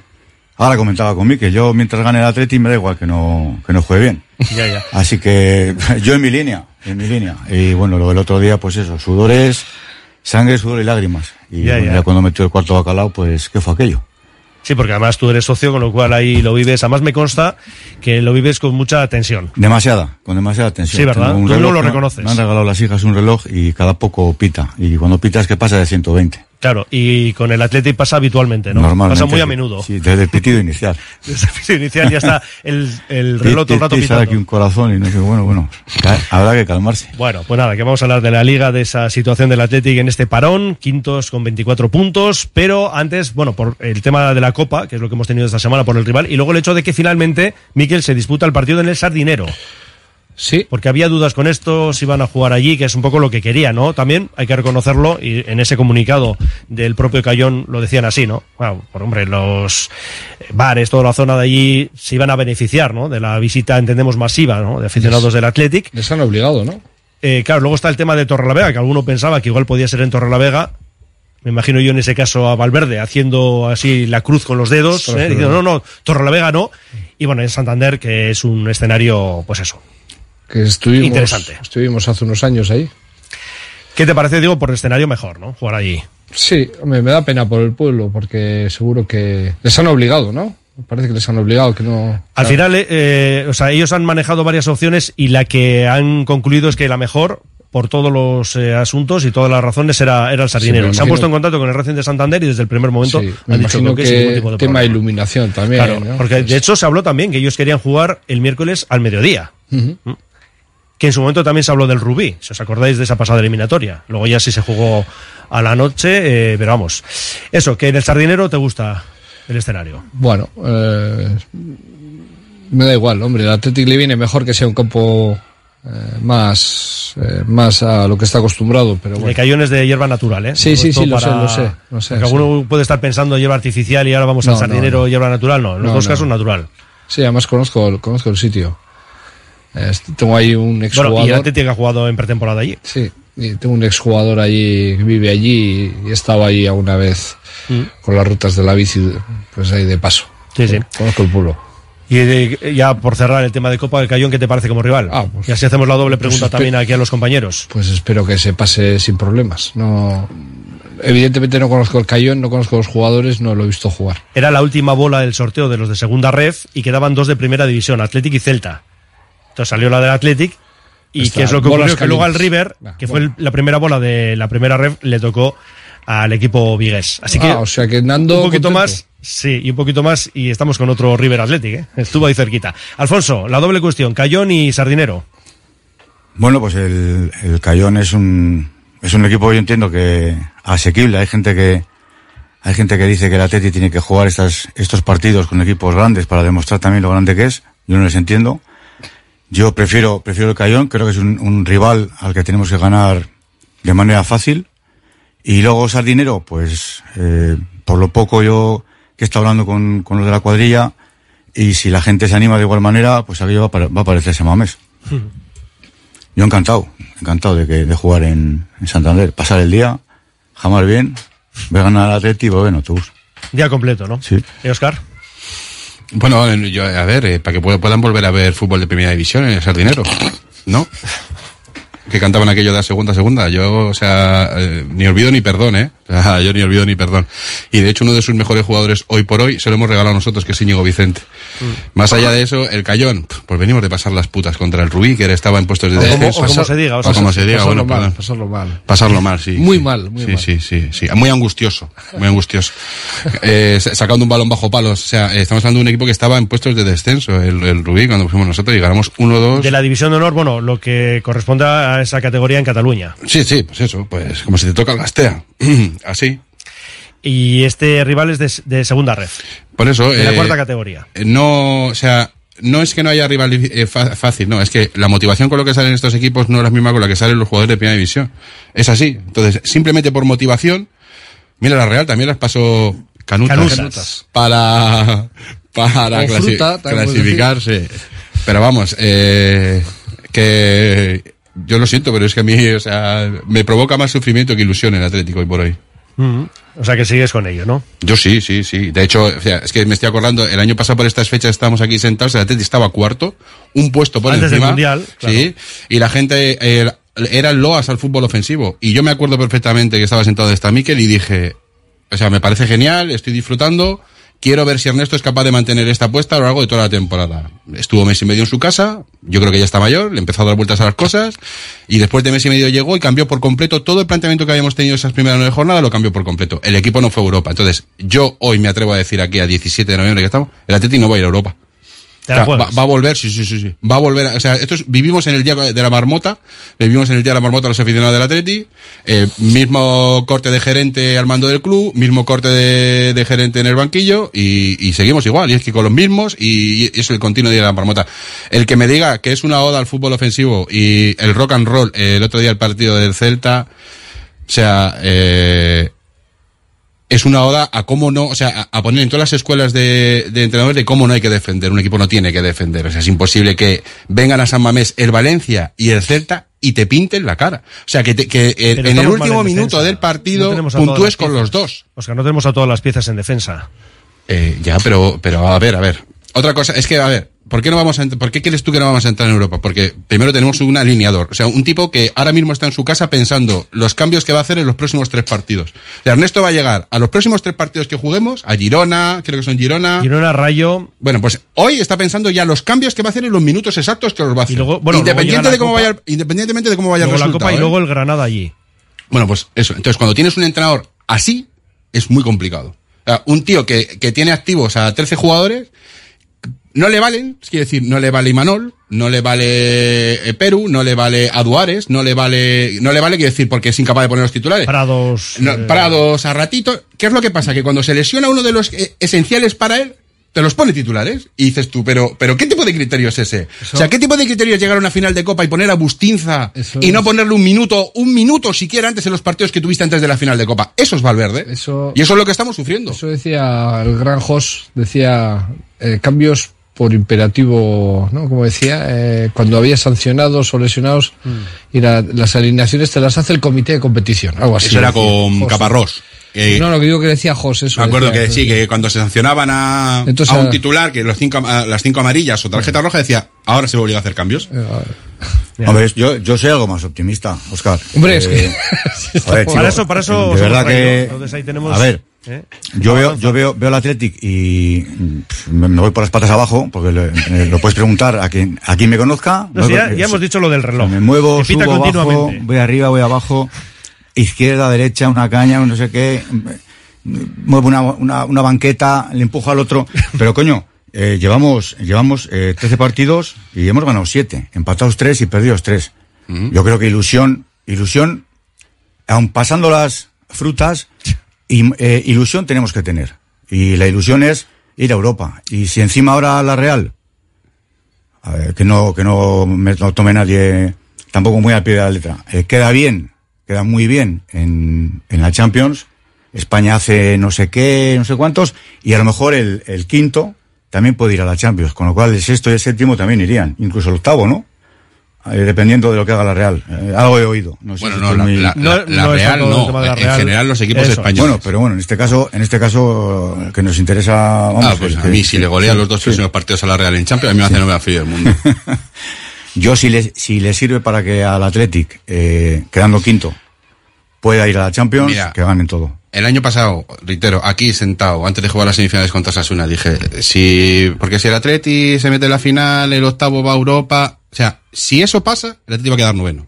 ahora comentaba con mí que yo mientras gane el Atleti me da igual que no, que no juegue bien. Ya, ya. Así que yo en mi línea, en mi línea. Y bueno, lo del otro día, pues eso, sudores, sangre, sudor y lágrimas. Y Ya, bueno, ya. ya cuando metió el cuarto bacalao, pues, ¿qué fue aquello? Sí, porque además tú eres socio, con lo cual ahí lo vives. Además me consta que lo vives con mucha tensión. Demasiada, con demasiada tensión. Sí, ¿verdad? Un Tú no reloj lo que me- reconoces. Me han regalado las hijas un reloj y cada poco pita. Y cuando pita es que pasa de 120. Claro, y con el Atleti pasa habitualmente, ¿no? Normalmente. Pasa muy a menudo. Sí, desde el pitido inicial. Desde el pitido inicial ya está el, el reloj todo el rato pitando. aquí un corazón y no sé, bueno, bueno, habrá que calmarse. Bueno, pues nada, que vamos a hablar de la liga, de esa situación del Athletic en este parón, quintos con 24 puntos, pero antes, bueno, por el tema de la Copa, que es lo que hemos tenido esta semana por el rival, y luego el hecho de que finalmente Miquel se disputa el partido en el Sardinero. Sí. Porque había dudas con esto, si iban a jugar allí, que es un poco lo que quería, ¿no? También hay que reconocerlo, y en ese comunicado del propio Cayón lo decían así, ¿no? Bueno, por hombre, los bares, toda la zona de allí se iban a beneficiar, ¿no? De la visita, entendemos, masiva, ¿no? De aficionados del Athletic. Les han obligado, ¿no? Eh, claro, luego está el tema de Torrelavega, que alguno pensaba que igual podía ser en Torrelavega. Me imagino yo en ese caso a Valverde haciendo así la cruz con los dedos, ¿eh? diciendo, no, no, Torrelavega no. Y bueno, en Santander, que es un escenario, pues eso. Que estuvimos, Interesante. estuvimos hace unos años ahí. ¿Qué te parece, digo, por el escenario mejor, ¿no? Jugar allí. Sí, me da pena por el pueblo, porque seguro que les han obligado, ¿no? Parece que les han obligado, que no... Al final, eh, eh, o sea, ellos han manejado varias opciones y la que han concluido es que la mejor, por todos los eh, asuntos y todas las razones, era, era el Sardinero. Se han puesto en contacto con el Racing de Santander y desde el primer momento Sí, han dicho que, que, sin ningún tipo de tema problema. iluminación también, Claro, ¿no? porque de hecho se habló también que ellos querían jugar el miércoles al mediodía. Ujú. Que en su momento también se habló del Rubí, si os acordáis de esa pasada eliminatoria. Luego ya sí se jugó a la noche, eh, pero vamos. Eso, que en el Sardinero te gusta el escenario. Bueno, eh, me da igual, hombre, el Athletic le viene mejor que sea un campo eh, más, eh, más a lo que está acostumbrado, pero De bueno. cayones de hierba natural, ¿eh? Sí, sí, sí, lo sé, para- lo sé, lo sé, sí. alguno puede estar pensando hierba artificial y ahora vamos No, al Sardinero no, hierba natural. No, en los No, dos no. casos natural. Sí, además conozco, conozco el sitio. Tengo ahí un Bueno, y exjugador. Atlético ha jugado en pretemporada allí. Sí, y tengo un exjugador allí que vive allí y estaba ahí alguna vez Mm. con las rutas de la bici, pues ahí de paso. Sí, sí. Conozco el pueblo. Y eh, ya por cerrar el tema de Copa del Cayón, ¿qué te parece como rival? Ah, pues- y así hacemos la doble pregunta pues también aquí a los compañeros. Pues espero que se pase sin problemas. No, evidentemente no conozco el Cayón, no conozco los jugadores, no lo he visto jugar. Era la última bola del sorteo de los de segunda ref y quedaban dos de primera división, Atlético y Celta. Entonces salió la del Athletic. Y Está, que es lo que ocurrió, que luego al. River, Nah, que fue el- la primera bola de la primera ref, le tocó al equipo vigués. Así que, Ah, o sea que Nando un poquito contento. más, sí, y un poquito más, y estamos con otro River Athletic, ¿eh? Estuvo ahí cerquita. Alfonso, la doble cuestión, Cayón y Sardinero. Bueno, pues el, el Cayón es un, es un equipo, yo entiendo que asequible. Hay gente que, hay gente que dice que el Atleti tiene que jugar estas, estos partidos con equipos grandes para demostrar también lo grande que es. Yo no les entiendo. Yo prefiero, prefiero el Cayón, creo que es un, un rival al que tenemos que ganar de manera fácil. Y luego Sardinero, pues, eh, por lo poco yo que he estado hablando con, con los de la cuadrilla, y si la gente se anima de igual manera, pues aquello va va a parecerse Mames. Yo encantado, encantado de, que, de jugar en, en Santander. Pasar el día, jamar bien, ver ganar al Atleti y volver en autobús. Día completo, ¿no? Sí. ¿Y Oscar? Bueno, yo, a ver, eh, para que pu- puedan volver a ver fútbol de primera división en el Sardinero, ¿no? Que cantaban aquello de la segunda a segunda. Yo, o sea, eh, ni olvido ni perdón, ¿eh? O sea, yo ni olvido ni perdón. Y de hecho, uno de sus mejores jugadores hoy por hoy se lo hemos regalado a nosotros, que es Íñigo Vicente. Más allá de eso, el Cayón, pues venimos de pasar las putas contra el Rubí, que estaba en puestos de O como- defensa. o como se diga, o O sea, como se diga, pasarlo bueno, mal, pasarlo mal. Pasarlo mal, sí. Muy sí. mal, muy sí, mal. Sí, sí, sí. Muy angustioso, muy angustioso. Eh, sa- sacando un balón bajo palos. O sea, eh, estamos hablando de un equipo que estaba en puestos de descenso, el, el Rubí, cuando fuimos nosotros y ganamos 1-2. De la división de honor, bueno, lo que corresponde a esa categoría en Cataluña. Sí, sí, pues eso, pues como si te toca el gastea. Así. Y este rival es de, de segunda red. Por eso. De la eh, cuarta categoría. eh, No, o sea, no es que no haya rival eh, fácil, no, es que la motivación con lo que salen estos equipos no es la misma con la que salen los jugadores de primera división. Es así. Entonces, simplemente por motivación, mira, la Real también las pasó canutas, Canutas. para, para clasi- fruta, clasificarse. Pero vamos, eh, que yo lo siento, pero es que a mí, o sea, me provoca más sufrimiento que ilusión el Atlético hoy por hoy. Mm. O sea que sigues con ello, ¿no? Yo sí, sí, sí. De hecho, o sea, es que me estoy acordando, el año pasado por estas fechas estábamos aquí sentados, el Atleti estaba cuarto, un puesto por Antes del encima. Mundial, claro. Sí, y la gente eh, era loas al fútbol ofensivo. Y yo me acuerdo perfectamente que estaba sentado de esta Miquel y dije, o sea, me parece genial, estoy disfrutando, quiero ver si Ernesto es capaz de mantener esta apuesta a lo largo de toda la temporada. Estuvo mes y medio en su casa, yo creo que ya está mayor, le empezó a dar vueltas a las cosas, y después de mes y medio llegó y cambió por completo todo el planteamiento que habíamos tenido esas primeras nueve jornadas, lo cambió por completo. El equipo no fue a Europa. Entonces, yo hoy me atrevo a decir aquí a 17 de noviembre que estamos, el Atleti no va a ir a Europa. Te O la sea, va, va a volver, sí, sí, sí, sí. Va a volver, o sea, esto es- vivimos en el día de la marmota, vivimos en el día de la marmota los aficionados del Atleti, eh, mismo corte de gerente al mando del club, mismo corte de, de gerente en el banquillo y, y seguimos igual, y es que con los mismos y, y es el continuo día de la marmota. El que me diga que es una oda al fútbol ofensivo y el rock and roll, eh, el otro día el partido del Celta, o sea, eh, es una oda a cómo no, o sea, a, poner en todas las escuelas de, de entrenadores de cómo no hay que defender, un equipo no tiene que defender. O sea, es imposible que vengan a San Mamés el Valencia y el Celta y te pinten la cara. O sea, que, te- que en, Pero en el último en minuto del No partido todas puntúes con los dos. Oscar, no tenemos a todas las piezas en defensa. Eh, ya, pero, pero a ver, a ver. Otra cosa es que, a ver, ¿por qué no vamos a, ¿por qué crees tú que no vamos a entrar en Europa? Porque primero tenemos un alineador, o sea, un tipo que ahora mismo está en su casa pensando los cambios que va a hacer en los próximos tres partidos. O sea, Ernesto va a llegar a los próximos tres partidos que juguemos, a Girona, creo que son Girona. Girona, Rayo. Bueno, pues hoy está pensando ya los cambios que va a hacer en los minutos exactos que los va a hacer. luego- bueno, luego Independiente la de cómo vaya, independientemente de cómo vaya Luego el la resultado. Copa y ¿eh? luego el Granada allí. Bueno, pues eso. Entonces, cuando tienes un entrenador así, es muy complicado. O sea, un tío que, que tiene activos a 13 jugadores, no le valen, es decir, no le vale Imanol, no le vale eh, Perú, no le vale Aduares, no le vale, no le vale, quiero decir, porque es incapaz de poner los titulares. Prados. No, eh, Prados a ratito. ¿Qué es lo que pasa? Que cuando se lesiona uno de los eh, esenciales para él, te los pone titulares. Y dices tú, pero, pero ¿qué tipo de criterio es ese? O sea, ¿qué tipo de criterio es llegar a una final de Copa y poner a Bustinza Eso y no es- ponerle un minuto, un minuto siquiera antes en los partidos que tuviste antes de la final de Copa? Eso es Valverde. Eso- y eso es lo que estamos sufriendo. Eso decía el gran Jos, decía eh, cambios por imperativo, ¿no? Como decía, eh, cuando había sancionados o lesionados y la- las alineaciones te las hace el comité de competición, algo así. eso era con. Caparrós. Eh, No, lo que digo que decía Jos, eso. Me acuerdo decía, que sí, que cuando se sancionaban a, Entonces, a un a- titular, que los cinco, a- las cinco amarillas o tarjeta roja, decía, ahora se obliga a hacer cambios. Hombre, yo, yo soy algo más optimista, Oscar. Hombre, es que- Eh, joder, Para eso- para eso De verdad que. ahí tenemos- A ver, ¿eh? Yo veo, yo veo, veo el Athletic y pff, me, voy por las patas abajo, porque le- eh, lo puedes preguntar a quien, a quien me conozca. No, ya, hemos dicho lo del reloj. me muevo, subo, bajo, continuamente. voy arriba, voy abajo, izquierda, derecha, una caña, no sé qué, muevo una, una, una banqueta, le empujo al otro. Pero coño, eh, llevamos, llevamos eh, 13 partidos y hemos ganado 7, empatados 3 y perdidos 3. Yo creo que ilusión, ilusión, aun pasando las frutas, y, eh, ilusión tenemos que tener. Y la ilusión es ir a Europa. Y si encima ahora la Real, a ver, que no, que no me tome nadie tampoco muy al pie de la letra, eh, queda bien, queda muy bien en, en la Champions. España hace no sé qué, no sé cuántos, y a lo mejor el, el quinto también puede ir a la Champions, con lo cual el sexto y el séptimo también irían, incluso el octavo, ¿no? Eh, dependiendo de lo que haga la Real. Eh, algo he oído. No sé Bueno, si no, la- muy- la- la- la No, no Real no. En general, los equipos españoles. Bueno, pero bueno, en este caso, en este caso, eh, que nos interesa, vamos, ah, pues a mí si le golea sí, los dos sí. próximos partidos a la Real en Champions, a mí me hace no me da frío el mundo. Yo si le, si le sirve para que al Athletic, eh, quedando quinto, pueda ir a la Champions, Mira. que ganen todo. El año pasado, reitero, aquí sentado, antes de jugar las semifinales contra Sasuna, dije, si, porque si el Atleti se mete en la final, el octavo va a Europa, o sea, si eso pasa, el Atleti va a quedar noveno.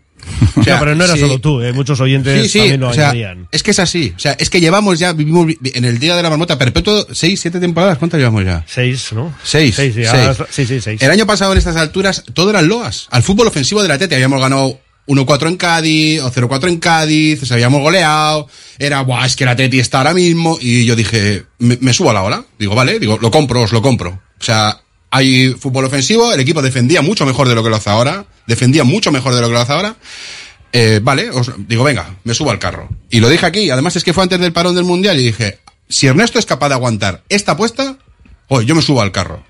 O sea, No, pero no era solo tú, eh, muchos oyentes Sí, sí, también lo o sea, es que es así, o sea, es que llevamos ya, vivimos vi- en el Día de la Marmota perpetuo, seis, siete temporadas, ¿cuántas llevamos ya? Seis, ¿no? Seis. Seis, seis. ahora- sí, sí, seis. El año pasado en estas alturas todo eran loas. Al fútbol ofensivo de la Tete habíamos ganado 1-4 en Cádiz o 0-4 en Cádiz, nos habíamos goleado. Era, buah, es que la Teti está ahora mismo. Y yo dije, me, me subo a la ola. Digo, vale, digo, lo compro, os lo compro. O sea, hay fútbol ofensivo, el equipo defendía mucho mejor de lo que lo hace ahora. Defendía mucho mejor de lo que lo hace ahora. Eh, vale, os digo, venga, me subo al carro. Y lo dije aquí, además es que fue antes del parón del mundial y dije, si Ernesto es capaz de aguantar esta apuesta, oye, yo me subo al carro.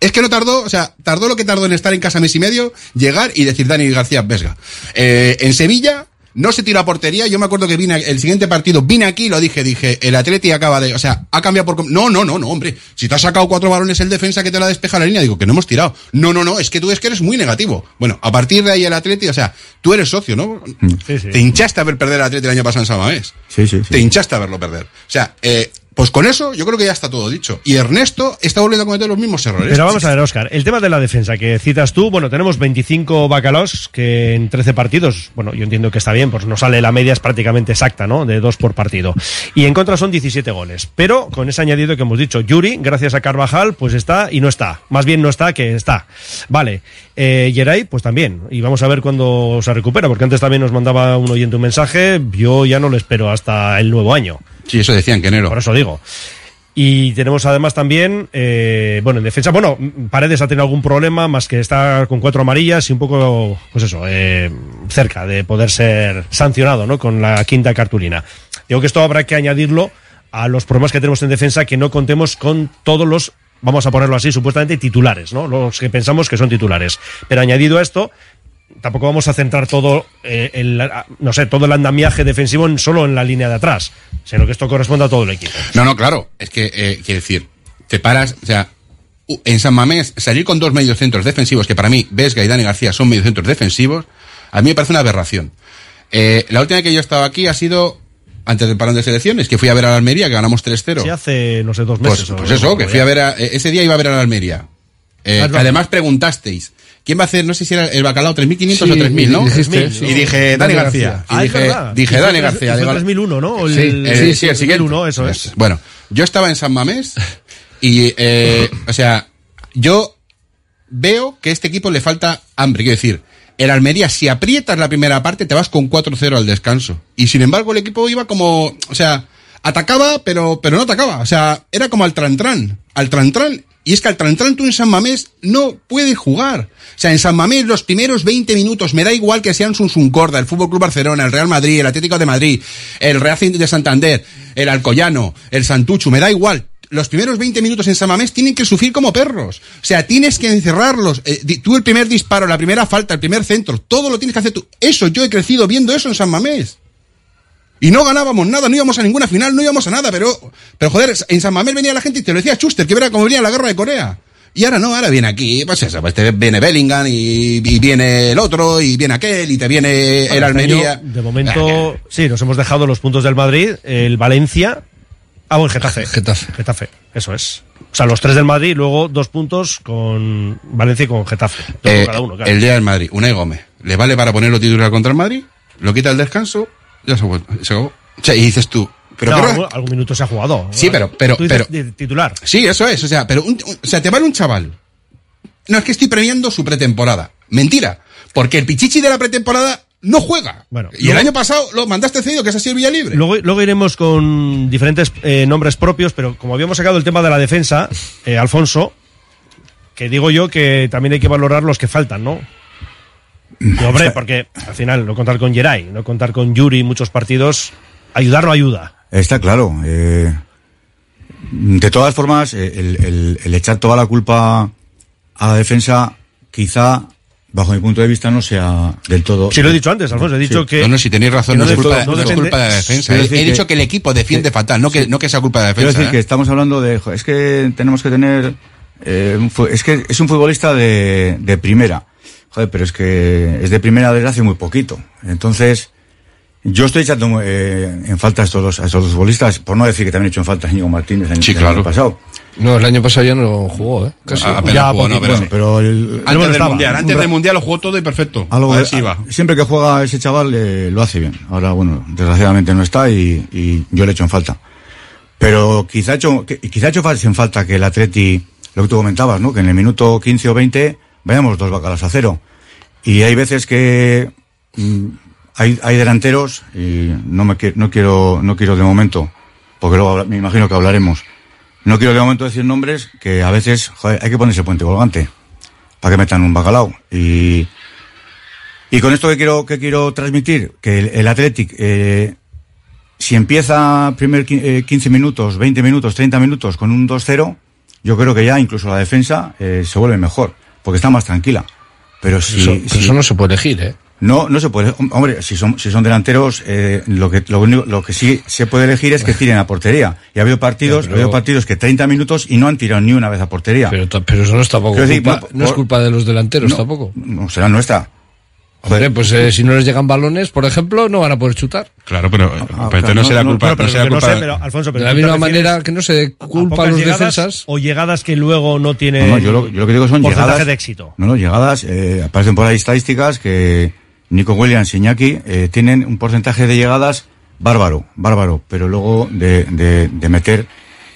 Es que no tardó, o sea, tardó lo que tardó en estar en casa mes y medio, llegar y decir Dani García Vesga. Eh, en Sevilla no se tiró a portería, yo me acuerdo que vine, el siguiente partido vine aquí y lo dije, dije, el Atleti acaba de, o sea, ha cambiado por... No, no, no, no, hombre, si te has sacado cuatro balones el defensa que te la despeja la línea, digo, que no hemos tirado. No, no, no, es que tú es que eres muy negativo. Bueno, a partir de ahí el Atleti, o sea, tú eres socio, ¿no? Te hinchaste a ver perder al Atleti el año pasado en Samamés. Sí, sí, Te hinchaste a verlo perder. O sea, eh, pues con eso yo creo que ya está todo dicho. Y Ernesto está volviendo a cometer los mismos errores. Pero vamos a ver, Oscar, el tema de la defensa que citas tú, bueno, tenemos 25 bacalaos que en 13 partidos, bueno, yo entiendo que está bien, pues no sale la media, es prácticamente exacta, ¿no? De dos por partido. Y en contra son 17 goles. Pero con ese añadido que hemos dicho, Yuri, gracias a Carvajal, pues está y no está. Más bien no está que está. Vale. Eh, Geray, pues también. Y vamos a ver cuándo se recupera, porque antes también nos mandaba un oyente un mensaje, yo ya no lo espero hasta el nuevo año. Sí, eso decían que enero. Por eso digo. Y tenemos además también, eh, bueno, en defensa, bueno, Paredes ha tenido algún problema, más que está con cuatro amarillas y un poco, pues eso, eh, cerca de poder ser sancionado, ¿no? Con la quinta cartulina. Digo que esto habrá que añadirlo a los problemas que tenemos en defensa, que no contemos con todos los, vamos a ponerlo así, supuestamente titulares, ¿no? Los que pensamos que son titulares. Pero añadido a esto, tampoco vamos a centrar todo eh, el, no sé, todo el andamiaje defensivo en, solo en la línea de atrás, sino que esto corresponde a todo el equipo. No, no, claro. Es que, eh, quiero decir, te paras, o sea, en San Mamés, salir con dos mediocentros defensivos, que para mí, Vesga y Dani García son mediocentros defensivos, a mí me parece una aberración. Eh, la última vez que yo he estado aquí ha sido antes del parón de selecciones, que fui a ver a la Almería, que ganamos 3-0. Sí, hace, no sé, dos Pues, meses. o- pues eso, que fui a ver a, eh, ese día iba a ver a la Almería. Eh, además preguntasteis, ¿quién va a hacer, no sé si era el bacalao 3.500 Sí, o 3.000, ¿no? dijiste, y dije, Dani García. Y Ah, es dije, dije Y Dani García. y digo, 3001, ¿no? El- Sí, el- eh, sí, sí, el siguiente. 3001, eso es. Bueno, yo estaba en San Mamés y, eh, o sea, yo veo que a este equipo le falta hambre. Quiero decir, el Almería, si aprietas la primera parte, te vas con 4-0 al descanso. Y sin embargo, el equipo iba como, o sea, atacaba, pero, pero no atacaba. O sea, era como al Trantran. Al Trantran. Y es que al Trantran tú en San Mamés no puedes jugar. O sea, en San Mamés los primeros 20 minutos, me da igual que sean Sunsuncorda, el Fútbol Club Barcelona, el Real Madrid, el Atlético de Madrid, el Racing de Santander, el Alcoyano, el Santuchu, me da igual. Los primeros 20 minutos en San Mamés tienen que sufrir como perros. O sea, tienes que encerrarlos. Eh, tú el primer disparo, la primera falta, el primer centro, todo lo tienes que hacer tú. Eso, yo he crecido viendo eso en San Mamés. Y no ganábamos nada, no íbamos a ninguna final, no íbamos a nada, pero, pero joder, en San Mamés venía la gente y te lo decía Schuster, que era como venía la guerra de Corea. Y ahora no, ahora viene aquí, pues eso, pues te viene Bellingham y, y viene el otro, y viene aquel, y te viene el Almería. de momento, sí, nos hemos dejado los puntos del Madrid, el Valencia Ah, bueno, Getafe. Getafe. Getafe, eso es. O sea, los tres del Madrid, luego dos puntos con Valencia y con Getafe. Eh, cada uno, claro. El día del Madrid, Unai Gómez, ¿le vale para ponerlo titular contra el Madrid? ¿Lo quita el descanso? Ya se, fue- se acabó. O sea, y dices tú, pero No, algún, minuto se ha jugado. Sí, pero- pero- Tú dices pero- titular. Sí, eso es, o sea, pero un- un- o sea, te vale un chaval. No es que estoy premiando su pretemporada. Mentira, porque el pichichi de la pretemporada no juega. Bueno, y el año pasado lo mandaste cedido, que es así el Villalibre. Luego, luego iremos con diferentes eh, nombres propios, pero como habíamos sacado el tema de la defensa, eh, Alfonso, que digo yo que también hay que valorar los que faltan, ¿no? Y, hombre, porque al final no contar con Geray, no contar con Yuri muchos partidos, ayudar no ayuda. Está claro. eh, de todas formas, eh, el, el- el echar toda la culpa a la defensa, quizá, bajo mi punto de vista, no sea del todo. Sí, lo he dicho antes, Alfonso, he dicho Sí. que... No, no, si tenéis razón, que no, es culpa, todo- no es culpa de la defensa. Quiero He, decir he dicho que- que el equipo defiende fatal, no que, no que sea culpa de la Quiero defensa. decir que ¿eh? estamos hablando de. jo, Es que tenemos que tener. eh, un fu- es que es un futbolista de, de primera. Joder, pero es que es de primera desde hace muy poquito. Entonces, yo estoy echando eh, en falta a estos, dos, a estos dos futbolistas, por no decir que también he hecho en falta a Íñigo Martínez el, Sí, el claro. año pasado. No, el año pasado ya no jugó, ¿eh? Casi. Ah, Ya, jugó, no, pero bueno, sí. pero el- Antes del estaba. mundial, antes del mundial lo jugó todo y perfecto. algo a ver de- si iba. Siempre que juega ese chaval eh, lo hace bien. Ahora, bueno, desgraciadamente no está y, y yo le echo en falta. Pero quizá ha hecho, quizá ha hecho en falta que el Atleti, lo que tú comentabas, ¿no? Que en el minuto 15 o 20 vayamos dos bacalas a cero. Y hay veces que mm, hay, hay delanteros y no me no quiero no quiero de momento, porque luego me imagino que hablaremos. No quiero de momento decir nombres que a veces hay que ponerse puente colgante para que metan un bacalao y y con esto que quiero que quiero transmitir que el, el Athletic eh, si empieza primer qui- eh, 15 minutos, 20 minutos, 30 minutos con un 2-0, yo creo que ya incluso la defensa eh, se vuelve mejor, porque está más tranquila. Pero si, Eso, si- eso no se puede elegir, ¿eh? no, no se puede. Hom- Hombre, si son, si son delanteros, eh, lo que, lo único, lo que sí se puede elegir es que tiren a portería. Y ha habido partidos, ha habido partidos que 30 minutos y no han tirado ni una vez a portería. Pero, pero eso no es tampoco decir, no, no, es culpa de los delanteros No. tampoco. No, será nuestra. Hombre, pues eh, si no les llegan balones, por ejemplo, no van a poder chutar. Claro, pero, pero entonces claro, no no, será no, culpa, Bueno, pero no será que no culpa sé, pero Alfonso, pero De la ¿tú te misma manera que no se a culpa a pocas los llegadas defensas. o llegadas que luego no tienen No, no, yo, lo, yo lo que digo son llegadas. de éxito. No, no, llegadas. Eh, aparecen por ahí estadísticas que Nico Williams y Iñaki eh, tienen un porcentaje de llegadas bárbaro, bárbaro. Pero luego de, de, de meter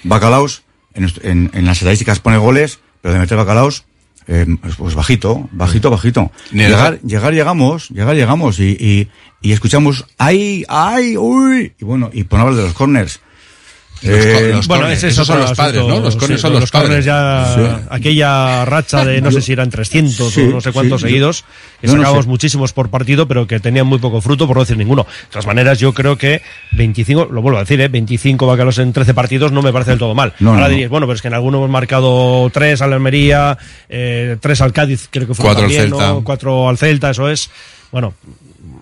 bacalaos, en, en, en las estadísticas pone goles, pero de meter bacalaos, eh, pues, bajito, bajito, bajito. Llegar, llegar, llegamos, llegar, llegamos y, y, y escuchamos, ay, ay, uy. Y bueno, y por no hablar de los corners. Los Eh, los Bueno, corners, ese es esos son los padres, ¿no? Los corners sí, son los, corners padres. ya, Sí. aquella racha de no sé si eran 300 Sí, o no sé cuántos seguidos, que no sacábamos sé. muchísimos por partido, pero que tenían muy poco fruto, por no decir ninguno. De todas maneras, yo creo que 25, lo vuelvo a decir, ¿eh? 25 bacalos en 13 partidos no me parece del todo mal. No, Ahora no, no. dirías, bueno, pero es que en algunos hemos marcado 3 al Almería, eh, 3 al Cádiz, creo que fue Cuatro al también, Celta. ¿no? 4 al Celta, eso es. Bueno,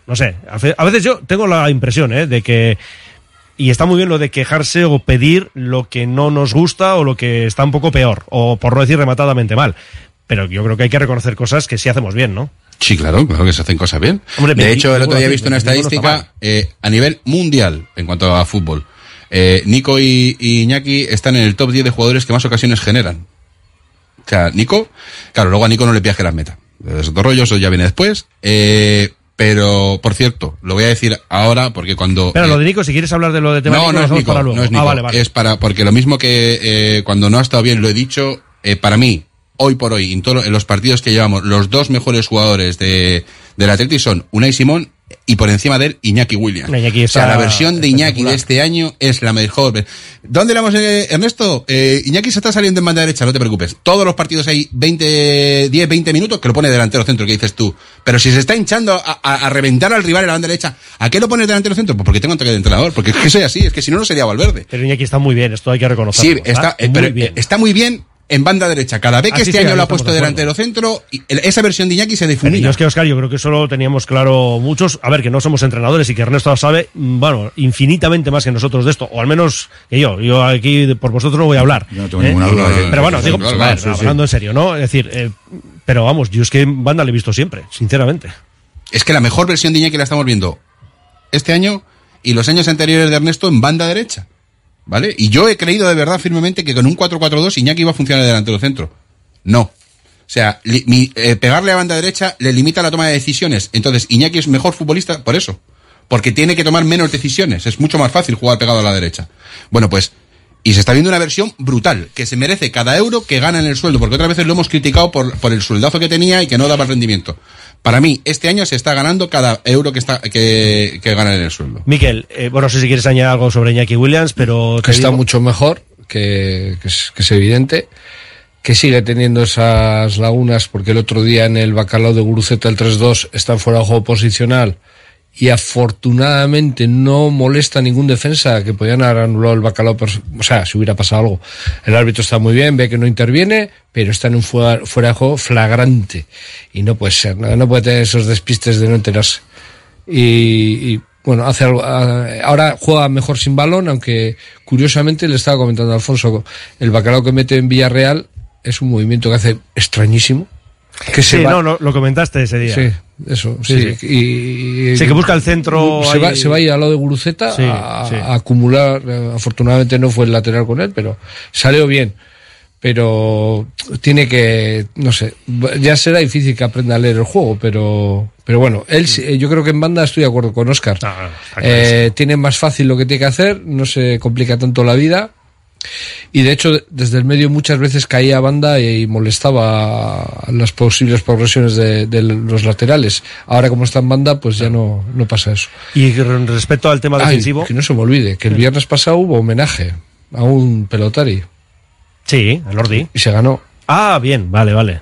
no sé, a veces yo tengo la impresión, ¿eh? De que y está muy bien lo de quejarse o pedir lo que no nos gusta o lo que está un poco peor, o por no decir rematadamente mal. Pero yo creo que hay que reconocer cosas que sí hacemos bien, ¿no? Sí, claro, claro que se hacen cosas bien. Hombre, de 20, hecho, el otro día he visto una 25 no está estadística eh, a nivel mundial en cuanto a fútbol. Eh, Nico y, y Iñaki están en el top 10 de jugadores que más ocasiones generan. O sea, Nico, claro, luego a Nico no le piaje las metas. Es otro rollo, eso ya viene después. Eh, pero, por cierto, lo voy a decir ahora porque cuando... Pero eh, lo de Nico, si quieres hablar de lo de tema no, Nico, no es Nico, para luego. no es Nico. Ah, vale, vale. Es para, porque lo mismo que eh, cuando no ha estado bien lo he dicho, eh, para mí, hoy por hoy, en, todo- en los partidos que llevamos, los dos mejores jugadores de, del Atleti son Unai Simón y por encima de él Iñaki Williams. Iñaki o sea, está la versión de Iñaki de este año es la mejor. ¿Dónde la hemos, eh, Ernesto? Eh, Iñaki se está saliendo en banda derecha, no te preocupes. Todos los partidos hay 20, 10, 20 minutos que lo pone delantero centro, que dices tú. Pero si se está hinchando a, a- a reventar al rival en la banda derecha, ¿a qué lo pones delantero centro? Pues porque tengo un toque de entrenador, porque es que soy así, es que si no, no sería Valverde. Pero Iñaki está muy bien, esto hay que reconocerlo. Sí, está, eh, muy pero bien. está muy bien en banda derecha. Cada vez que Ah, este sí, año lo ha puesto de delantero centro, y esa versión de Iñaki se Pero difumina. yo es que, Oscar, yo creo que eso lo teníamos claro muchos. A ver, que no somos entrenadores y que Ernesto sabe, mm, bueno, infinitamente más que nosotros de esto. O al menos que yo. Yo aquí por vosotros no voy a hablar. Yo no tengo ¿eh? ninguna duda de que- Pero bueno, digo, claro, pues, a ver, claro, sí, sí. hablando en serio, ¿no? Es decir, eh, pero vamos, yo es que en banda le he visto siempre, sinceramente. Es que la mejor versión de Iñaki la estamos viendo este año y los años anteriores de Ernesto en banda derecha. ¿Vale? Y yo he creído de verdad firmemente que con un 4-4-2 Iñaki iba a funcionar delante del centro. No. O sea, eh, pegarle a banda derecha le limita la toma de decisiones. Entonces, Iñaki es mejor futbolista por eso. Porque tiene que tomar menos decisiones. Es mucho más fácil jugar pegado a la derecha. Bueno, pues, y se está viendo una versión brutal, que se merece cada euro que gana en el sueldo, porque otras veces lo hemos criticado por, por el sueldazo que tenía y que no daba rendimiento. Para mí, este año se está ganando cada euro que está que, que gana en el sueldo. Miquel, eh, bueno, no sé si quieres añadir algo sobre Iñaki Williams, pero que está digo- mucho mejor, que, que es, que es evidente, que sigue teniendo esas lagunas, porque el otro día en el bacalao de Guruceta el 3-2 está fuera de juego posicional y afortunadamente no molesta ningún defensa que podían haber anulado el bacalao, o sea, si hubiera pasado algo. El árbitro está muy bien, ve que no interviene, pero está en un fuera, fuera de juego flagrante y no puede ser, no, no puede tener esos despistes de no enterarse y, y, bueno, hace algo, ah, ahora juega mejor sin balón, aunque curiosamente le estaba comentando a Alfonso, el bacalao que mete en Villarreal es un movimiento que hace extrañísimo. Que sí, se va, no, lo, lo comentaste ese día. Sí, eso, Sí, sí. Y, y- Sí, que busca el centro Se va, ahí. se va a ir al lado de Guruceta Sí, a, sí. a acumular. eh, Afortunadamente no fue el lateral con él, pero salió bien. Pero tiene que, no sé, ya será difícil que aprenda a leer el juego, pero, pero bueno, él, sí- yo creo que en banda estoy de acuerdo con Oscar. Ah, Eh, tiene más fácil lo que tiene que hacer, no se complica tanto la vida. Y de hecho, desde el medio muchas veces caía a banda y molestaba las posibles progresiones de, de los laterales. Ahora, como está en banda, pues ya no, no pasa eso. Y respecto al tema Ay, defensivo. que no se me olvide, que el viernes pasado hubo homenaje a un pelotari. Sí, el Ordi. Y se ganó. Ah, bien, vale, vale.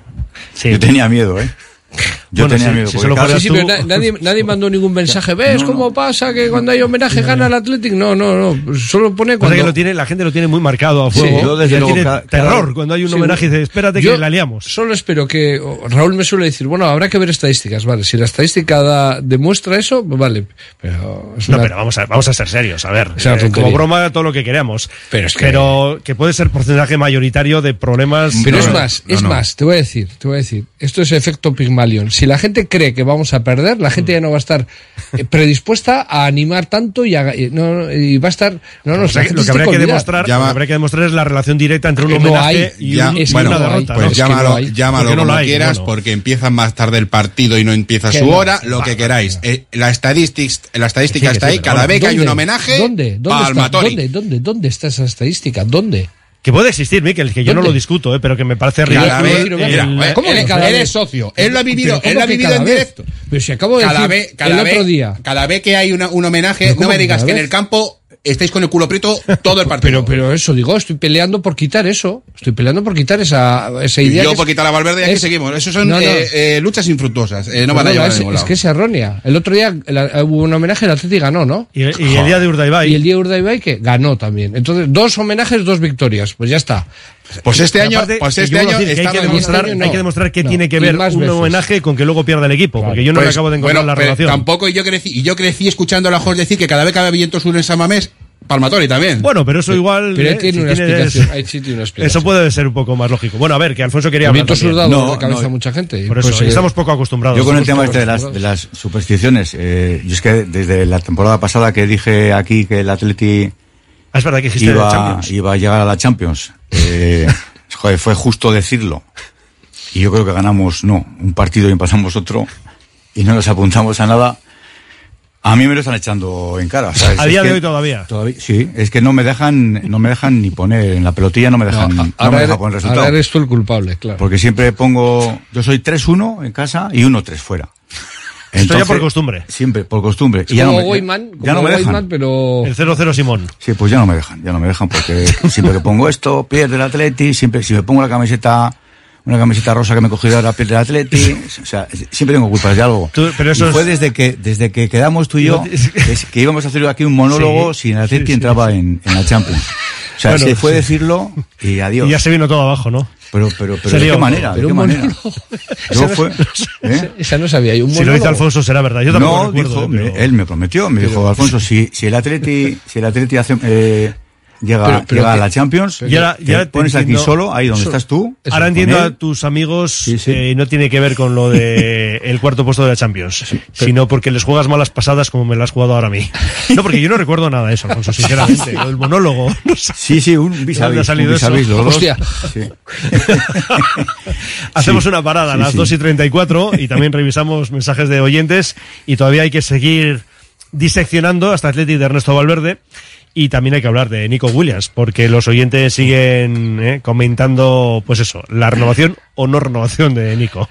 Sí. Yo tenía miedo, ¿eh? Yo Bueno, tenía miedo. si Sí, nadie, nadie mandó ningún mensaje. ¿Ves cómo pasa que cuando hay homenaje gana el Athletic? No, no, no. Solo pone cuando... que lo tiene, la gente lo tiene muy marcado a Sí, fuego. yo desde y él luego tiene ca- terror cuando hay un Sí, homenaje y dice, espérate yo que la liamos. Solo espero que Raúl me suele decir, bueno, habrá que ver estadísticas, vale. Si la estadística da- demuestra eso, vale. Pero es No, pero vamos a, vamos a ser serios, a ver. Eh, como broma, todo lo que queramos. Pero es que- Pero que puede ser porcentaje mayoritario de problemas. Pero No, es no, más, no, es no. más, te voy a decir, te voy a decir, esto es efecto Pygmalion. Si la gente cree que vamos a perder, la gente ya no va a estar eh, predispuesta a animar tanto y, a- y no, y va a estar, no, no, O sea, lo que se habría que demostrar, lo que demostrar es la relación directa entre un no homenaje y, Ya, un- y una derrota. pues llámalo, llámalo como hay, quieras, bueno. porque empieza más tarde el partido y no empieza su hora, lo que queráis. Eh, la estadística, la estadística Sí, está sí, ahí, cada vez que hay un homenaje, ¿Dónde? ¿Dónde está? palmatorio. ¿Dónde? ¿Dónde? ¿Dónde está esa estadística? ¿Dónde? Que puede existir, Miquel, que yo no lo discuto, eh, pero que me parece Cada ridículo. vez- el- mira, ¿Cómo cada eres vez? socio, él lo ha vivido, él lo ha ¿cómo que vivido en vez? directo. Pero si acabo de cada decir vez, cada el vez, otro día. cada vez que hay una- un homenaje, ¿Pero no me digas que en el campo estáis con el culo prieto todo el partido. Pero, pero eso digo, estoy peleando por quitar eso. Estoy peleando por quitar esa, esa idea. yo que por es- quitar a Valverde y aquí es- seguimos. Eso son No, no. eh, eh, luchas infructuosas. Eh, no van a llevar a es, es que es errónea. El otro día la- hubo un homenaje, el Atleti ganó, ¿no? Y, y el día de Urdaibai. Y el día de Urdaibai que ganó también. Entonces, dos homenajes, dos victorias. Pues ya está. Pues este año, aparte, pues que este año decir que hay que demostrar, año no. hay que demostrar No. tiene que ver un veces. homenaje con que luego pierda el equipo, porque yo no le Pues, acabo de encontrar bueno, la pero relación. Tampoco y yo crecí, y yo crecí escuchando a la Jorge decir que cada vez que había viento sur en San Mamés, Palmatori también. Bueno, pero eso igual. Pero eh, tiene si una tienes- explicación. Ahí sí tiene una explicación. Eso puede ser un poco más lógico. Bueno, a ver, que Alfonso quería El hablar. viento sur también. da dolor No, de cabeza no. a mucha gente. Por eso, pues, eh, estamos poco acostumbrados. Yo con el tema este de las, de acostumbrados. las supersticiones, eh, yo es que desde la temporada pasada que dije aquí que el Atleti Ah, es verdad que iba a llegar a la Champions, eh, joder, fue justo decirlo. Y yo creo que ganamos, no, un partido y empatamos otro y no nos apuntamos a nada. A mí me lo están echando en cara. ¿sabes? A Es día de hoy todavía. todavía- Sí, es que no me dejan, no me dejan ni poner en la pelotilla, no me dejan, no, me ahora, dejan eres, poner ahora resultado. eres tú el culpable, claro. Porque siempre pongo, yo soy 3-1 en casa y 1-3 fuera. Esto ya por costumbre. Siempre, por costumbre. Es y ya no como me, Goiman, ya no me dejan. Pero... El 0-0 Simón. Sí, pues ya no me dejan, ya no me dejan porque siempre que pongo esto, pierde el Atleti, siempre, si me pongo la camiseta, una camiseta rosa que me he cogido ahora, pierde el Atleti, o sea, siempre tengo culpas de algo. Tú- pero eso Y fue es- desde que, desde que quedamos tú y yo, Es que- íbamos a hacer aquí un monólogo Sí, si el Atleti sí, sí, entraba En, en la Champions. O sea, Bueno, se fue sí. decirlo y adiós. Y ya se vino todo abajo, ¿no? Pero, pero, pero, ¿de qué manera? ¿De qué manera? Yo fue, ¿eh? Esa no sabía yo. Un Si lo dice. Alfonso será verdad. Yo tampoco No, recuerdo, dijo, eh, pero- él me prometió, me dijo, Alfonso, si, si el Atleti, si el Atleti hace, eh, llega, Pero- pero llega a la Champions, Y ahora- te te pones aquí solo, ahí donde estás tú. Ahora entiendo él. a tus amigos, eh, no tiene que ver con lo de el cuarto puesto de la Champions, sino porque les juegas malas pasadas como me las has jugado ahora a mí. No, porque yo no recuerdo nada de eso, Alfonso, sinceramente. Lo del monólogo. No sé. Sí, sí, un vis ¿De dónde ha salido un a vis, eso? los dos. Hostia. Sí. Hacemos Sí. una parada a Sí, las sí. 2 y 34 y también revisamos mensajes de oyentes y todavía hay que seguir diseccionando hasta Atleti de Ernesto Valverde y también hay que hablar de Nico Williams porque los oyentes siguen eh, comentando pues eso, la renovación o no renovación de Nico.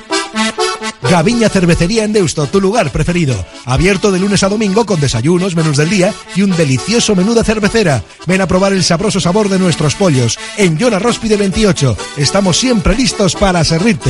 Gaviña Cervecería en Deusto, tu lugar preferido. Abierto de lunes a domingo con desayunos, menús del día y un delicioso menú de cervecera. Ven a probar el sabroso sabor de nuestros pollos. En Yona Róspide 28. Estamos siempre listos para servirte.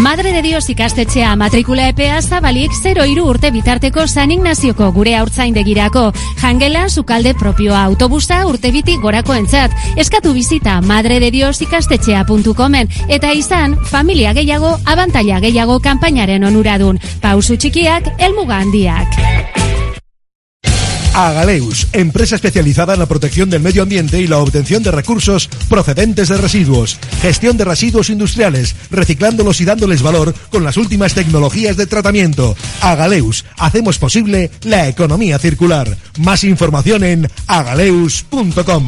Madre de Dios ikastetxea matrikula epea zabalik 0 iru urte bitarteko San Ignazioko gure haurtzaindegirako. Jangela, sukalde propioa autobusa urte biti gorako entzat. Eskatu bizita madre de Dios ikastetxea.comen eta izan familia gehiago, abantaila gehiago kanpainaren onuradun. Pausu txikiak, elmuga handiak. Agaleus, empresa especializada en la protección del medio ambiente y la obtención de recursos procedentes de residuos. Gestión de residuos industriales, reciclándolos y dándoles valor con las últimas tecnologías de tratamiento. Agaleus, hacemos posible la economía circular. Más información en agaleus.com.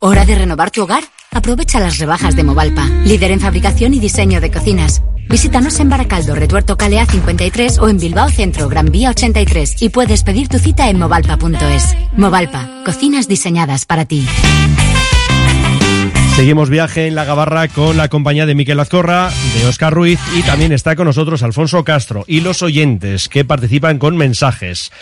¿Hora de renovar tu hogar? Aprovecha las rebajas de Movalpa, líder en fabricación y diseño de cocinas. Visítanos en Baracaldo, Retuerto Calea 53 o en Bilbao Centro, Gran Vía 83 y puedes pedir tu cita en movalpa.es. Movalpa, cocinas diseñadas para ti. Seguimos viaje en la Gabarra con la compañía de Miquel Azcorra, de Oscar Ruiz y también está con nosotros Alfonso Castro y los oyentes que participan con mensajes.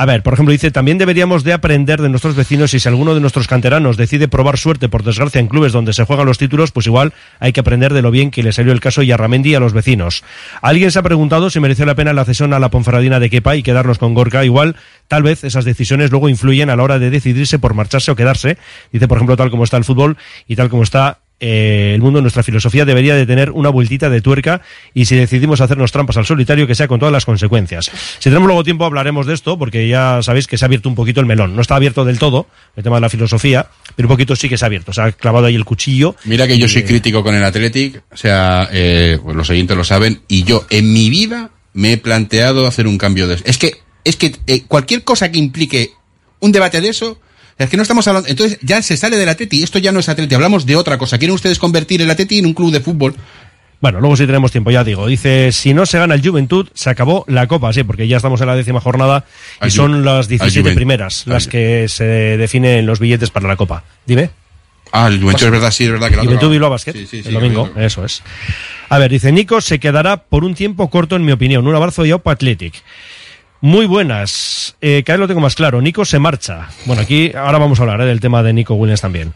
A ver, por ejemplo, dice, también deberíamos de aprender de nuestros vecinos y si alguno de nuestros canteranos decide probar suerte, por desgracia, en clubes donde se juegan los títulos, pues igual hay que aprender de lo bien que le salió el caso Yarramendi a los vecinos. Alguien se ha preguntado si mereció la pena la cesión a la Ponferradina de Kepa y quedarnos con Gorka. Igual, tal vez esas decisiones luego influyen a la hora de decidirse por marcharse o quedarse. Dice, por ejemplo, tal como está el fútbol y tal como está eh, el mundo, nuestra filosofía debería de tener una vueltita de tuerca y si decidimos hacernos trampas al solitario, que sea con todas las consecuencias. Si tenemos luego tiempo hablaremos de esto, porque ya sabéis que se ha abierto un poquito el melón. No está abierto del todo, el tema de la filosofía, pero un poquito sí que se ha abierto. Se ha clavado ahí el cuchillo. Mira que yo soy Eh, crítico con el Athletic, o sea, eh, pues los oyentes lo saben, y yo en mi vida me he planteado hacer un cambio de... Es que, es que eh, cualquier cosa que implique un debate de eso, es que no estamos hablando... Entonces ya se sale del Atleti, esto ya no es Atleti, hablamos de otra cosa. ¿Quieren ustedes convertir el Atleti en un club de fútbol? Bueno, luego si tenemos tiempo, ya digo. Dice, si no se gana el Juventud, se acabó la Copa, sí, porque ya estamos en la décima jornada y son las al 17 Juventud. primeras las que se definen los billetes para la Copa. Dime. Ah, el Juventud es verdad, sí, es verdad que la Juventud Bilbao Basket, Sí, sí, sí, el domingo, eso es. A ver, dice Nico, se quedará por un tiempo corto en mi opinión. Un abrazo de Opa Athletic. Muy buenas. Eh, cada vez lo tengo más claro. Nico se marcha. Bueno, aquí ahora vamos a hablar eh, del tema de Nico Williams también.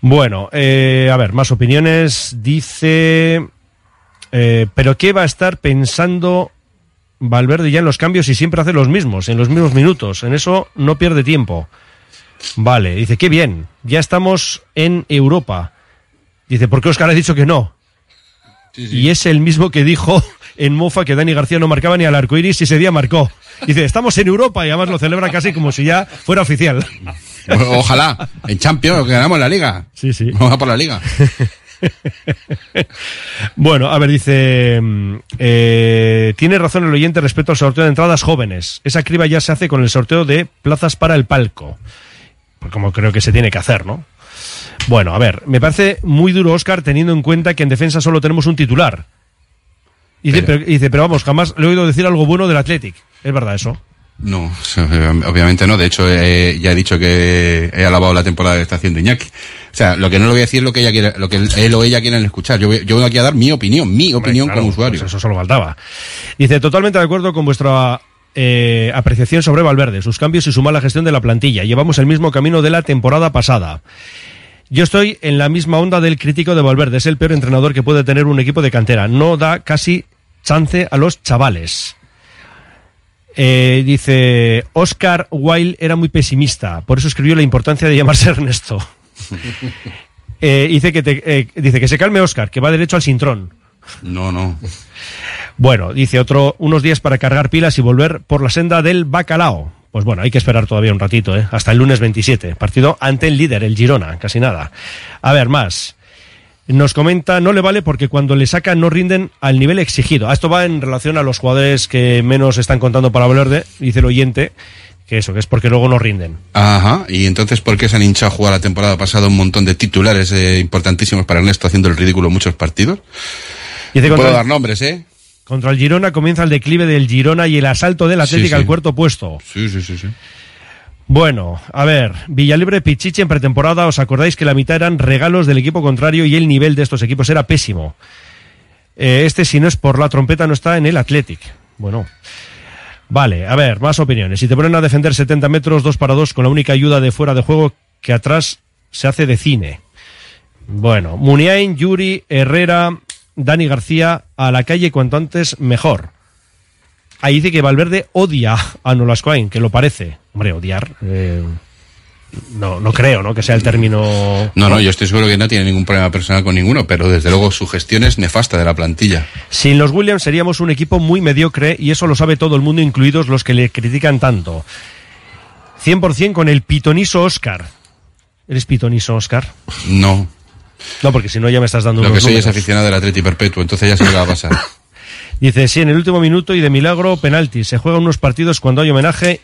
Bueno, eh, a ver, más opiniones. Dice, eh, pero ¿qué va a estar pensando Valverde ya en los cambios y siempre hace los mismos, en los mismos minutos? En eso no pierde tiempo. Vale, dice, qué bien, ya estamos en Europa. Dice, ¿por qué Oscar ha dicho que no? Y es el mismo que dijo en Mofa que Dani García no marcaba ni al arco iris y ese día marcó. Dice, estamos en Europa y además lo celebra casi como si ya fuera oficial. Ojalá, en Champions, que ganamos la liga. Sí, sí. Vamos a por la liga. Bueno, a ver, dice. mm, eh, tiene razón el oyente respecto al sorteo de entradas jóvenes. Esa criba ya se hace con el sorteo de plazas para el palco. Pues como creo que se tiene que hacer, ¿no? Bueno, a ver, me parece muy duro, Oscar, teniendo en cuenta que en defensa solo tenemos un titular. Y dice, pero, y dice, pero vamos, jamás le he oído decir algo bueno del Athletic. ¿Es verdad eso? No, obviamente no. De hecho, eh, ya he dicho que he alabado la temporada que está haciendo Iñaki. O sea, lo que no le voy a decir es lo que ella quiere, lo que él o ella quieren escuchar. Yo, yo vengo aquí a dar mi opinión, mi opinión Claro, como usuario. pues eso solo faltaba. Dice, totalmente de acuerdo con vuestra eh, apreciación sobre Valverde, sus cambios y su mala gestión de la plantilla. Llevamos el mismo camino de la temporada pasada. Yo estoy en la misma onda del crítico de Valverde. Es el peor entrenador que puede tener un equipo de cantera. No da casi chance a los chavales. Eh, dice, Oscar Wilde era muy pesimista, por eso escribió la importancia de llamarse Ernesto. Eh, dice, que te- eh, dice que se calme Oscar, que va derecho al sintrón. No, no. Bueno, dice otro, unos días para cargar pilas y volver por la senda del bacalao. Pues bueno, hay que esperar todavía un ratito, ¿eh? hasta el lunes 27. Partido ante el líder, el Girona, casi nada. A ver, más. Nos comenta, no le vale porque cuando le sacan no rinden al nivel exigido. Ah, Esto va en relación a los jugadores que menos están contando para Valverde, dice el oyente, que eso, que es porque luego no rinden. Ajá, y entonces, ¿por qué se han hinchado a jugar la temporada pasada un montón de titulares eh, importantísimos para Ernesto haciendo el ridículo en muchos partidos? Dice No puedo dar nombres, ¿eh? Contra el Girona comienza el declive del Girona y el asalto del Atlético Sí, sí. al cuarto puesto. Sí, sí, sí, sí. Bueno, a ver, Villalibre Pichichi en pretemporada, ¿os acordáis que la mitad eran regalos del equipo contrario y el nivel de estos equipos era pésimo? Eh, este, si no es por la trompeta, no está en el Athletic. Bueno. Vale, a ver, más opiniones. Si te ponen a defender 70 metros, dos para dos, con la única ayuda de fuera de juego que atrás se hace de cine. Bueno, Muniain, Yuri, Herrera, Dani García, a la calle cuanto antes mejor. Ahí dice que Valverde odia a Nolascoain, que lo parece. Hombre, odiar. eh, no, no creo, ¿no? Que sea el término. No, no, yo estoy seguro que no tiene ningún problema personal con ninguno, pero desde luego su gestión es nefasta de la plantilla. Sin los Williams seríamos un equipo muy mediocre y eso lo sabe todo el mundo, incluidos los que le critican tanto. 100% con el pitoniso Oscar. ¿Eres pitoniso Oscar? No. No, porque si no ya me estás dando Lo que soy es aficionado del Atleti Perpetuo, entonces ya lo que va a pasar. Dice, sí, en el último minuto y de milagro, penalti. Se juegan unos partidos cuando hay homenaje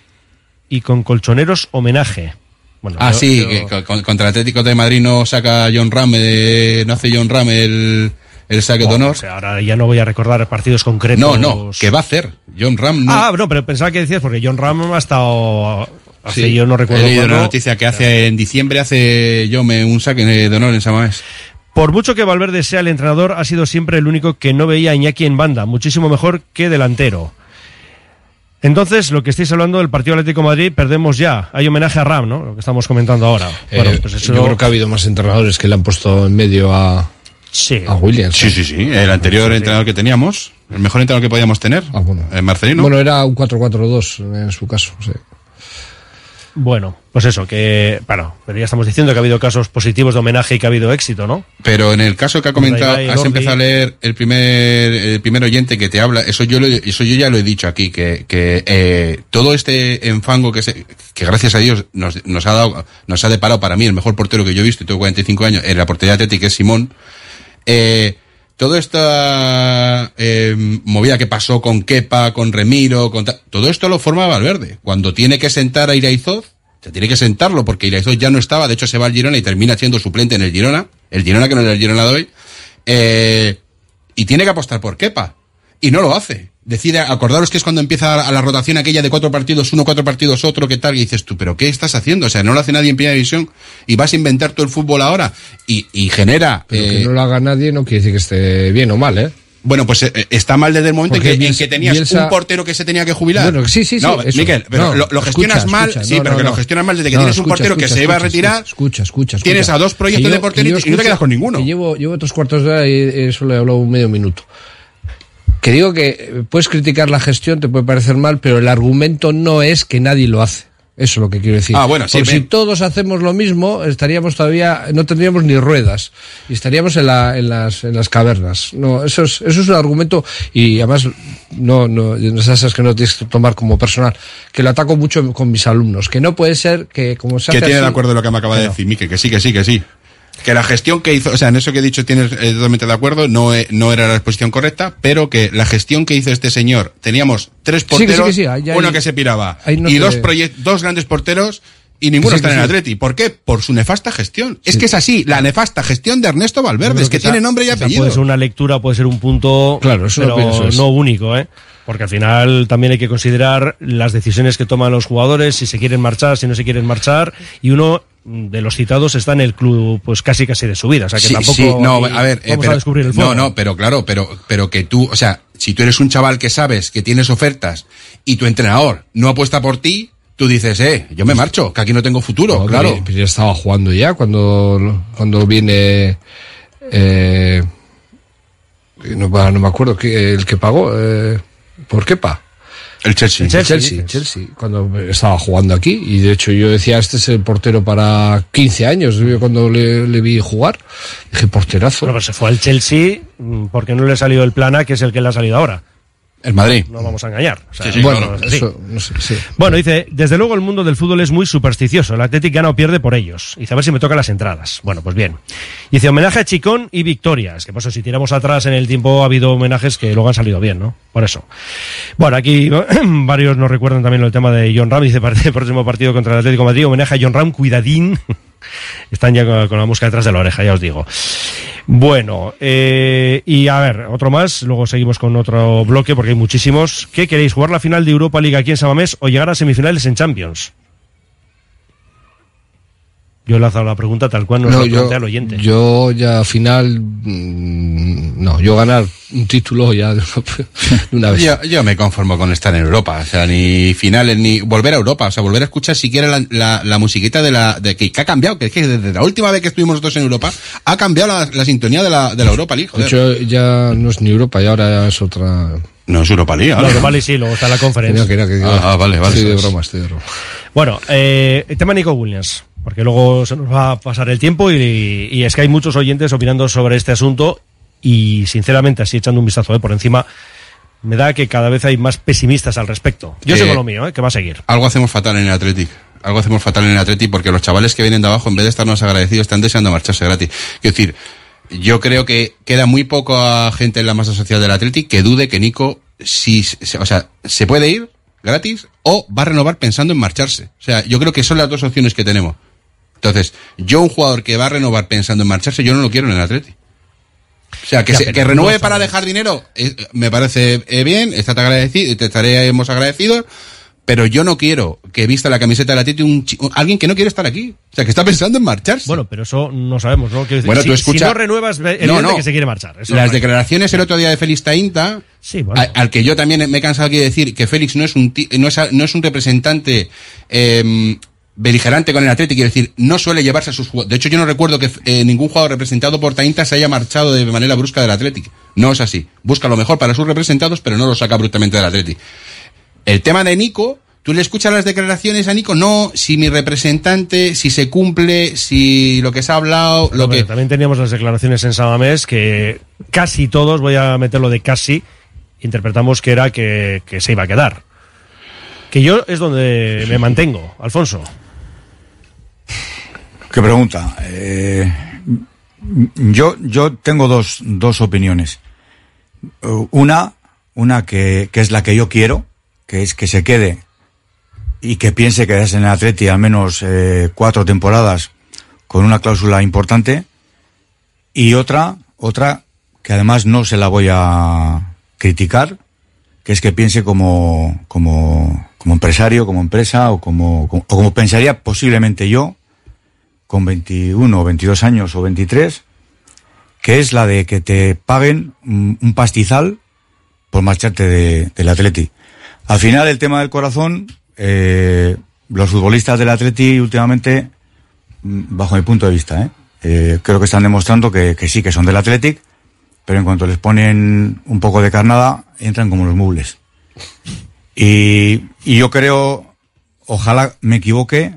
y con colchoneros homenaje. Bueno, ah, yo- sí, yo- que con- contra el Atlético de Madrid no saca John Ram, eh, no hace John Ram el, el saque de honor. o sea, ahora ya no voy a recordar partidos concretos. No, no, que va a hacer. John Ram no. Ah, no, pero pensaba que decías porque John Ram ha estado hace Sí, yo no recuerdo He leído una noticia que hace en diciembre hace yo me un saque de honor en Samamés. Por mucho que Valverde sea el entrenador, ha sido siempre el único que no veía a Iñaki en banda, muchísimo mejor que delantero. Entonces, lo que estáis hablando del partido Atlético de Madrid, perdemos ya. Hay homenaje a Ram, ¿no? Lo que estamos comentando ahora. Eh, bueno, pues eso... Yo creo que ha habido más entrenadores que le han puesto en medio a, sí. a Williams. Sí, sí, sí. El anterior entrenador que teníamos, el mejor entrenador que podíamos tener, eh, Marcelino. Bueno, era un 4-4-2 en su caso. sí. Bueno, pues eso, que, bueno, pero ya estamos diciendo que ha habido casos positivos de homenaje y que ha habido éxito, ¿no? Pero en el caso que ha comentado, has Lordi. empezado a leer el primer, el primer oyente que te habla, eso yo, lo- eso yo ya lo he dicho aquí, que, que eh, todo este enfango que se, que gracias a Dios nos, nos ha dado, nos ha deparado para mí el mejor portero que yo he visto, y tengo 45 años, en la portería Atleti, que es Simón, eh, toda esta eh, movida que pasó con Kepa, con Remiro, con todo esto lo forma Valverde. Cuando tiene que sentar a Iraizoz, se tiene que sentarlo porque Iraizoz ya no estaba, de hecho se va al Girona y termina siendo suplente en el Girona, el Girona que no era el Girona de hoy, eh, y tiene que apostar por Kepa, y no lo hace. Decide, acordaros que es cuando empieza a la rotación aquella de cuatro partidos, uno, cuatro partidos, otro, ¿qué tal? Y dices tú, ¿pero qué estás haciendo? O sea, no lo hace nadie en primera división y vas a inventar todo el fútbol ahora y, y genera... Pero eh, que no lo haga nadie no quiere decir que esté bien o mal, ¿eh? Bueno, pues eh, está mal desde el momento en que, en que tenías Bielsa- un portero que se tenía que jubilar. Bueno, sí, sí, sí, No, eso. Miquel, pero No, lo, lo gestionas escucha, mal, escucha, sí, no, pero que lo gestionas mal desde que tienes un portero que se iba a retirar. Escucha, escucha. Tienes a dos proyectos Que de portero que y no te quedas con ninguno. que llevo, llevo tres cuartos de hora y eh, solo he hablado medio minuto. Que digo que puedes criticar la gestión, te puede parecer mal, pero el argumento no es que nadie lo hace. Eso es lo que quiero decir. Ah, bueno, sí, Porque si todos hacemos lo mismo, estaríamos todavía, no tendríamos ni ruedas. Y estaríamos en, la, en, las, en las cavernas. No, eso es, eso es un argumento, y además, no, no, esas que no tienes que tomar como personal, que lo ataco mucho con mis alumnos. Que no puede ser que, como se Que hace tiene de acuerdo lo que me acaba de decir, Mike, que sí, que sí, que sí. Que la gestión que hizo, o sea, en eso que he dicho tienes eh, totalmente de acuerdo, no, e- no era la exposición correcta, pero que la gestión que hizo este señor, teníamos tres Sí, que sí, porteros, que sí, ahí- ahí- uno que se piraba, no y dos, dos grandes porteros, y ninguno está en el. Atleti. ¿Por qué? Por su nefasta gestión. Es que es así, la nefasta gestión de Ernesto Valverde, es que, tiene nombre y apellido. Puede ser una lectura, puede ser un punto, Claro, eso pero pienso, no único, ¿eh? Porque al final también hay que considerar las decisiones que toman los jugadores, si se quieren marchar, si no se quieren marchar, y uno de los citados está en el club pues casi casi de su vida, o sea que Sí, tampoco sí, no, a ver, eh, vamos pero- a descubrir el fuego. No, no, pero claro, pero, pero que tú, o sea, si tú eres un chaval que sabes que tienes ofertas y tu entrenador no apuesta por ti, tú dices, eh, yo me marcho, que aquí no tengo futuro, No, claro. pero- ya estaba jugando ya cuando, cuando viene. Eh, no, no me acuerdo que, el que pagó. Eh, ¿Por qué pa? El Chelsea. El Chelsea, el Chelsea, cuando estaba jugando aquí. Y de hecho yo decía, este es el portero para 15 años. Yo cuando le, le vi jugar, dije, porterazo. Bueno, pues se fue al Chelsea mm, porque no le salió el plan A, que es el que le ha salido ahora. El Madrid. No vamos a engañar. O sea, bueno, no es así. eso, no sé, sí. Bueno, dice, desde luego el mundo del fútbol es muy supersticioso. El Athletic gana o pierde por ellos. Dice, a ver si me tocan las entradas. Bueno, pues bien. Dice, homenaje a Chicón y Victoria. Es que, pues, si tiramos atrás en el tiempo ha habido homenajes que luego han salido bien, ¿no? Por eso. Bueno, aquí varios nos recuerdan también el tema de John Ram. Dice, para el próximo partido contra el Atlético de Madrid, homenaje a John Ram, cuidadín. Están ya con, la mosca detrás de la oreja, ya os digo. Bueno, eh, y a ver, otro más, luego seguimos con otro bloque porque hay muchísimos. ¿Qué queréis, jugar la final de Europa League aquí en Samamés o llegar a semifinales en Champions? Yo he lanzado la pregunta tal cual nos No, lo yo, plantea el oyente. yo ya al final, mm, no, yo ganar un título ya de una, de vez. Yo, yo me conformo con estar en Europa, o sea, ni finales, ni volver a Europa, o sea, volver a escuchar siquiera la, la, la musiquita de la, de que, que ha cambiado, que es que desde la última vez que estuvimos nosotros en Europa, ha cambiado la, la sintonía de la, de la Europa League, De joder. hecho, ya no es ni Europa, y ahora es otra. No es Europa League, No, ahora. Europa League sí, luego está la conferencia. No, que no, que Ah, ah, vale, vale, Estoy de broma, estoy de broma. Bueno, eh, el tema Nico Williams, porque luego se nos va a pasar el tiempo y, y es que hay muchos oyentes opinando sobre este asunto y sinceramente así echando un vistazo eh, por encima me da que cada vez hay más pesimistas al respecto. Yo Eh, sé con lo mío, eh, que va a seguir. Algo hacemos fatal en el Athletic. Algo hacemos fatal en el Athletic porque los chavales que vienen de abajo, en vez de estarnos agradecidos, están deseando marcharse gratis. Es decir, yo creo que queda muy poca gente en la masa social del Athletic que dude que Nico, si, o sea, se puede ir gratis o va a renovar pensando en marcharse. O sea, yo creo que son las dos opciones que tenemos. Entonces, yo un jugador que va a renovar pensando en marcharse, yo no lo quiero en el Athletic. O sea, que, Ya, se- que renueve para dejar dinero, eh, me parece eh, bien, estate agradecido, te estaremos agradecidos, pero yo no quiero que vista la camiseta de la Titi un, alguien que no quiere estar aquí. O sea, que está pensando en marcharse. Bueno, pero eso no sabemos, ¿no? Decir, Bueno, si, tú escucha- si no renuevas, ve- No, que se quiere marchar. Eso Las no declaraciones el otro día de Félix Tainta, Sí, bueno. al que yo también me he cansado aquí de decir que Félix no es un no es, no es un representante eh, beligerante con el Atlético, quiero decir, no suele llevarse a sus jugadores. De hecho, yo no recuerdo que eh, ningún jugador representado por Tainta se haya marchado de manera brusca del Atlético. No es así. Busca lo mejor para sus representados, pero no lo saca bruscamente del Atlético. El tema de Nico, tú le escuchas las declaraciones a Nico, no, si mi representante, si se cumple, si lo que se ha hablado, lo que... También teníamos las declaraciones en Samamés que casi todos, voy a meterlo de casi, interpretamos que era que, que se iba a quedar. Que yo es donde me mantengo, Alfonso. ¿Qué pregunta? Eh, yo, yo tengo dos, dos opiniones. Uh, Una, una que, que es la que yo quiero, que es que se quede y que piense quedarse en el Atleti al menos eh, cuatro temporadas con una cláusula importante. Y otra, otra que además no se la voy a criticar, que es que piense como, como, como empresario, como empresa o como- o como pensaría posiblemente yo con 21 o 22 años o 23, que es la de que te paguen un pastizal por marcharte de- del Atleti. Al final, el tema del corazón, eh, los futbolistas del Atleti últimamente, mm, bajo mi punto de vista, ¿eh? Eh, creo que están demostrando que, sí, que son del Athletic, pero en cuanto les ponen un poco de carnada, entran como los mubles. Y, y yo creo, ojalá me equivoque,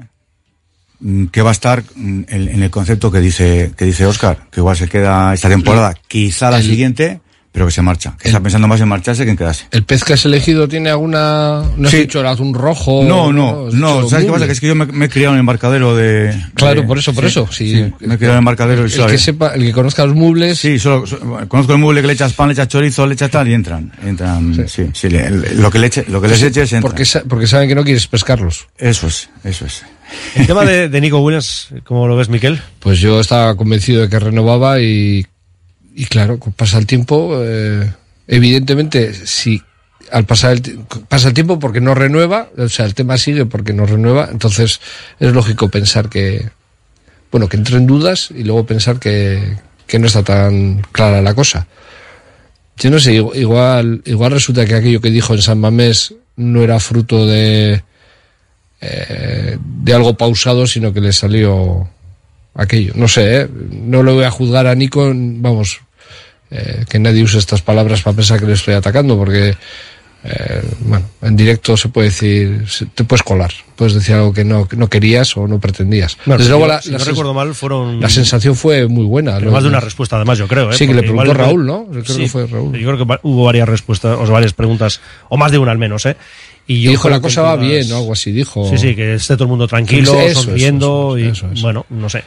que va a estar mm, en, en el concepto que dice que dice Oscar, que igual se queda esta temporada, quizá la siguiente, pero que se marcha, que está pensando más en marcharse que en quedarse. ¿El pez que has elegido tiene alguna. ¿No has dicho el atún rojo? No, no, no, ¿sabes qué pasa? Que es que yo me, me he criado en el embarcadero de... Claro, de- por eso, por sí, eso. Sí, sí, me he criado en el embarcadero El que sepa, el que conozca los muebles. Sí, solo, so- conozco el mueble que le echas pan, le echas chorizo, le echas tal y entran. Entran, sí, sí, le- el- lo que le eche, lo que les eches entra. Porque, sa- porque saben que no quieres pescarlos. Eso es, eso es. El tema de, de Nico Williams, ¿cómo lo ves, Miquel? Pues yo estaba convencido de que renovaba y, y claro, pasa el tiempo, eh, evidentemente, si al pasar el, pasa el tiempo porque no renueva, o sea, el tema sigue porque no renueva, entonces es lógico pensar que, bueno, que entre en dudas y luego pensar que, que no está tan clara la cosa. Yo no sé, igu- igual, igual resulta que aquello que dijo en San Mamés no era fruto de, eh, de algo pausado, sino que le salió aquello. No sé, ¿eh? no lo voy a juzgar a Nico, vamos, eh, que nadie use estas palabras para pensar que le estoy atacando, porque, eh, bueno, en directo se puede decir, se- te puedes colar, puedes decir algo que no, que no querías o no pretendías. Bueno, Desde si luego no- la, si la no recuerdo mal, fueron... la sensación fue muy buena. Más de una respuesta, además, yo creo. ¿eh? Sí, que le preguntó igual- Raúl, ¿no? Yo creo Sí, que fue Raúl. Yo creo que hubo varias respuestas, o sea, varias preguntas, o más de una al menos, ¿eh? Y yo dijo la cosa va bien, o algo así, dijo. Sí, sí, que esté todo el mundo tranquilo, Eso, eso, sonriendo eso, y bueno, no sé.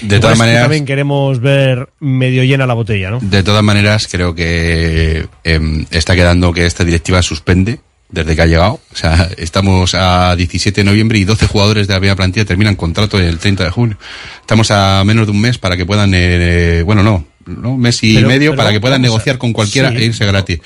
De todas maneras- también queremos ver medio llena la botella, ¿no? De todas maneras, creo que em, está quedando que esta directiva suspende desde que ha llegado. O sea, estamos a 17 de noviembre y 12 jugadores de la primera plantilla terminan contrato el 30 de junio. Estamos a menos de un mes para que puedan, eh, bueno, no, no, un mes y Pero- medio pero para que puedan negociar con cualquiera sí. e irse gratis.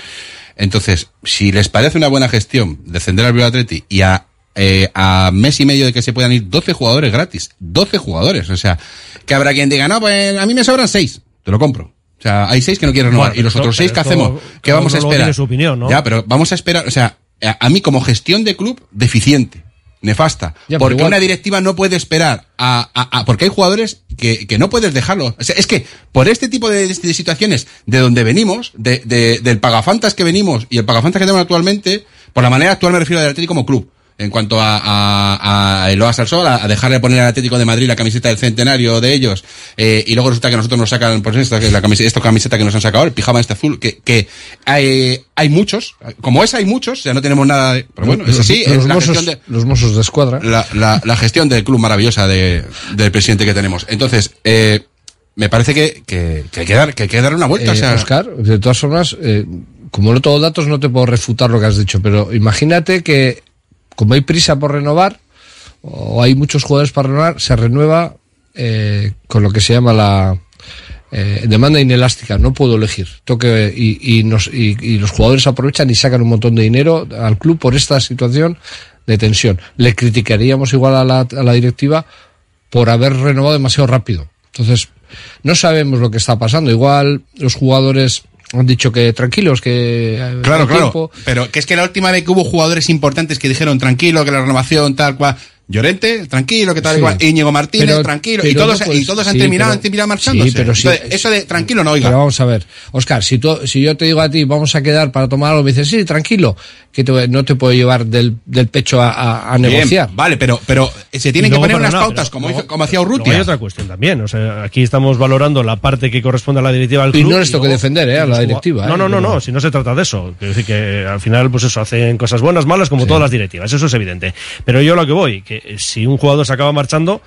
Entonces, si les parece una buena gestión descender al Bilbao Athletic y a, eh, a mes y medio de que se puedan ir 12 jugadores gratis, 12 jugadores, o sea, que habrá quien diga, no, pues a mí me sobran 6, te lo compro. O sea, hay 6 que no quieren renovar. Bueno, y los otros 6 ¿qué hacemos? ¿Qué vamos a esperar? su opinión, ¿no? Ya, pero vamos a esperar, o sea, a, a mí como gestión de club, deficiente, nefasta. Ya, porque igual- una directiva no puede esperar a, a- a- porque hay jugadores que, que no puedes dejarlo. O sea, es que por este tipo de, de situaciones de donde venimos, de, de- del pagafantas que venimos y el pagafantas que tenemos actualmente, por la manera actual me refiero al Atlético como club. En cuanto a, a, a Eloas al Sol, a, a dejarle poner al Atlético de Madrid la camiseta del centenario de ellos, eh, y luego resulta que nosotros nos sacan, por esta, la camiseta, esta camiseta que nos han sacado, el pijama este azul, que, que hay, hay muchos, como es hay muchos, sea, no tenemos nada de, pero bueno, es Los- así, los, es la mozos, gestión de, los mozos de escuadra. la, la, la gestión del club maravillosa de, del presidente que tenemos. Entonces, eh, me parece que, que, que hay que dar, que hay que dar una vuelta. Eh, o sea, Oscar, de todas formas, eh, como no tengo datos, no te puedo refutar lo que has dicho, pero imagínate que, como hay prisa por renovar, o hay muchos jugadores para renovar, se renueva eh, con lo que se llama la eh, demanda inelástica. No puedo elegir. Tengo que- y, y, nos, y, los jugadores aprovechan y sacan un montón de dinero al club por esta situación de tensión. Le criticaríamos igual a la directiva por haber renovado demasiado rápido. Entonces, no sabemos lo que está pasando. Igual los jugadores han dicho que tranquilos, que eh, Claro, claro. tiempo. Pero que es que la última vez que hubo jugadores importantes que dijeron tranquilo, que la renovación tal cual. Llorente, tranquilo, que tal Sí. igual. Íñigo Martínez, Pero- tranquilo. y todos, no y todos han sí, terminado, pero- han terminado marchándose. Sí, pero sí. Entonces, eso de tranquilo no oiga. Pero vamos a ver, Oscar, si, tú, si yo te digo a ti, vamos a quedar para tomar algo, me dices, sí, tranquilo, que te- no te puedo llevar del, del pecho a, a- a Bien, negociar. Vale, pero, pero se tienen Y que poner unas pautas, pero como, luego- hizo- como hacía Urrutia. Hay otra cuestión también. O sea, aquí estamos valorando la parte que corresponde a la directiva del Y club. no les toque luego- defender, ¿eh? a la directiva. No, ¿eh? no, no, no, si no se trata de eso. Quiero decir que al final, pues eso, hacen cosas buenas, malas, como todas las directivas. Eso es evidente. Pero yo a lo que voy, que si un jugador se acaba marchando,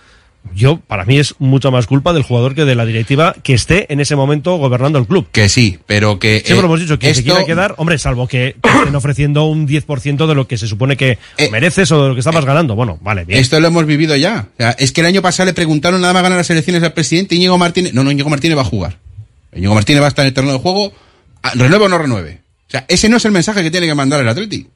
yo, para mí es mucha más culpa del jugador que de la directiva que esté en ese momento gobernando el club. Que sí, pero que. Siempre eh, hemos dicho que se esto- quiera quedar, hombre, salvo que te estén ofreciendo un 10% de lo que se supone que mereces o de lo que estabas ganando. Bueno, vale, bien. Eh, Esto lo hemos vivido ya. O sea, es que el año pasado le preguntaron nada más ganar las elecciones al presidente Íñigo Martínez. No, no, Íñigo Martínez va a jugar. Íñigo Martínez va a estar en el terreno de juego. ¿Renueve o no renueve? O sea, ese no es el mensaje que tiene que mandar el Atleti.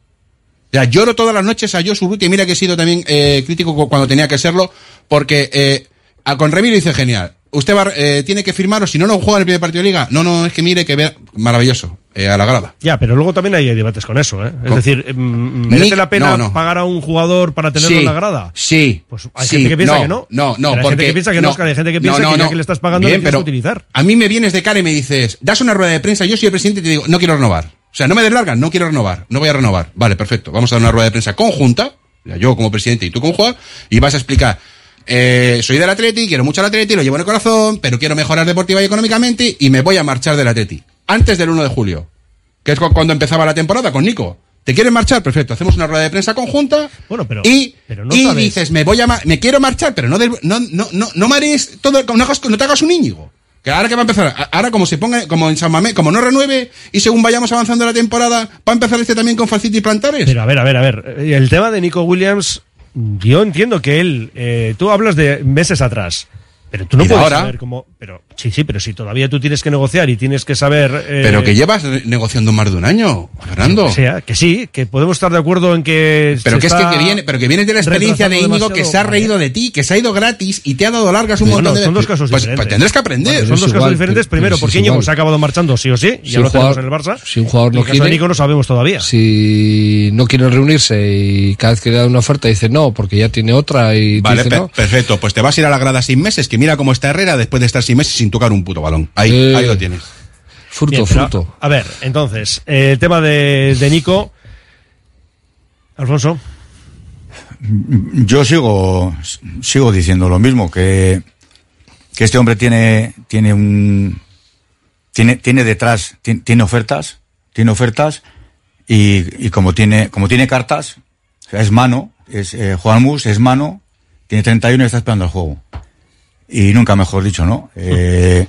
O sea, lloro todas las noches a Josu Ruti. Mira que he sido también eh, crítico cu- cuando tenía que serlo. Porque eh, a con Remiro dice genial. Usted va, eh, tiene que firmar o si no, no juega en el primer partido de liga. No, no, es que mire que vea. Maravilloso. eh, a la grada. Ya, pero luego también hay debates con eso, ¿eh? Es Con- decir, mm, ¿merece la pena no, no. pagar a un jugador para tenerlo Sí, en la grada? Sí. Pues hay sí, gente que piensa que no. No, no, Pero hay porque. gente que piensa que no, hay gente que piensa que ya que le estás pagando Bien, tienes pero que utilizar. A mí me vienes de cara y me dices, das una rueda de prensa, yo soy el presidente y te digo, no quiero renovar. O sea, no me des larga, no quiero renovar, no voy a renovar. Vale, perfecto. Vamos a dar una rueda de prensa conjunta, yo como presidente y tú como jugador, y vas a explicar, eh, soy del Atleti, quiero mucho al Atleti, lo llevo en el corazón, pero quiero mejorar deportiva y económicamente y me voy a marchar del Atleti. Antes del 1 de julio, que es cu- cuando empezaba la temporada con Nico. ¿Te quieres marchar? Perfecto, hacemos una rueda de prensa conjunta Bueno, pero, y, pero no y sabes. dices, me voy a me quiero marchar, pero no, del- no, no, no, no marees todo, no, no te hagas un Íñigo. Que ahora que va a empezar, ahora como se ponga, como en San Mamés, como no renueve y según vayamos avanzando la temporada, va a empezar este también con Falciti y Plantares. Pero a ver, a ver, a ver. eh, El tema de Nico Williams, yo entiendo que él, eh, tú hablas de meses atrás, pero tú no puedes ahora. saber cómo. Pero sí, sí, pero si todavía tú tienes que negociar y tienes que saber. eh, pero que llevas ne- negociando más de un año, Fernando. que sea, que sí, que podemos estar de acuerdo en que. Pero que es que, viene, pero que vienes de la experiencia de Íñigo que se ha reído de ti, que se ha ido gratis y te ha dado largas un Bueno, montón de son dos veces. casos pues, diferentes. pues tendrás que aprender. Son dos casos diferentes. Primero, porque Íñigo se ha acabado marchando sí o sí, y Si ya lo un tenemos jugador- en el Barça. si un jugador Y no quiere- Nico no sabemos todavía. Si no quieren reunirse y cada vez que le dan una oferta dice no, porque ya tiene otra y Vale, dice per- no. perfecto. Pues te vas a ir a la grada seis meses, que mira cómo está Herrera después de estar seis meses sin tocar un puto balón. Ahí, Eh, ahí lo tienes. Fruto, Bien, pero, fruto. A ver, entonces, eh, el tema de, de Nico. Alfonso. Yo sigo, sigo diciendo lo mismo, que, que este hombre tiene, tiene un, tiene, tiene detrás, ti- tiene, ofertas, tiene ofertas, y, y como tiene, como tiene cartas, o sea, es mano, es, eh, Juan Mus es mano, tiene 31 y está esperando el juego. Y nunca mejor dicho, ¿no? Eh,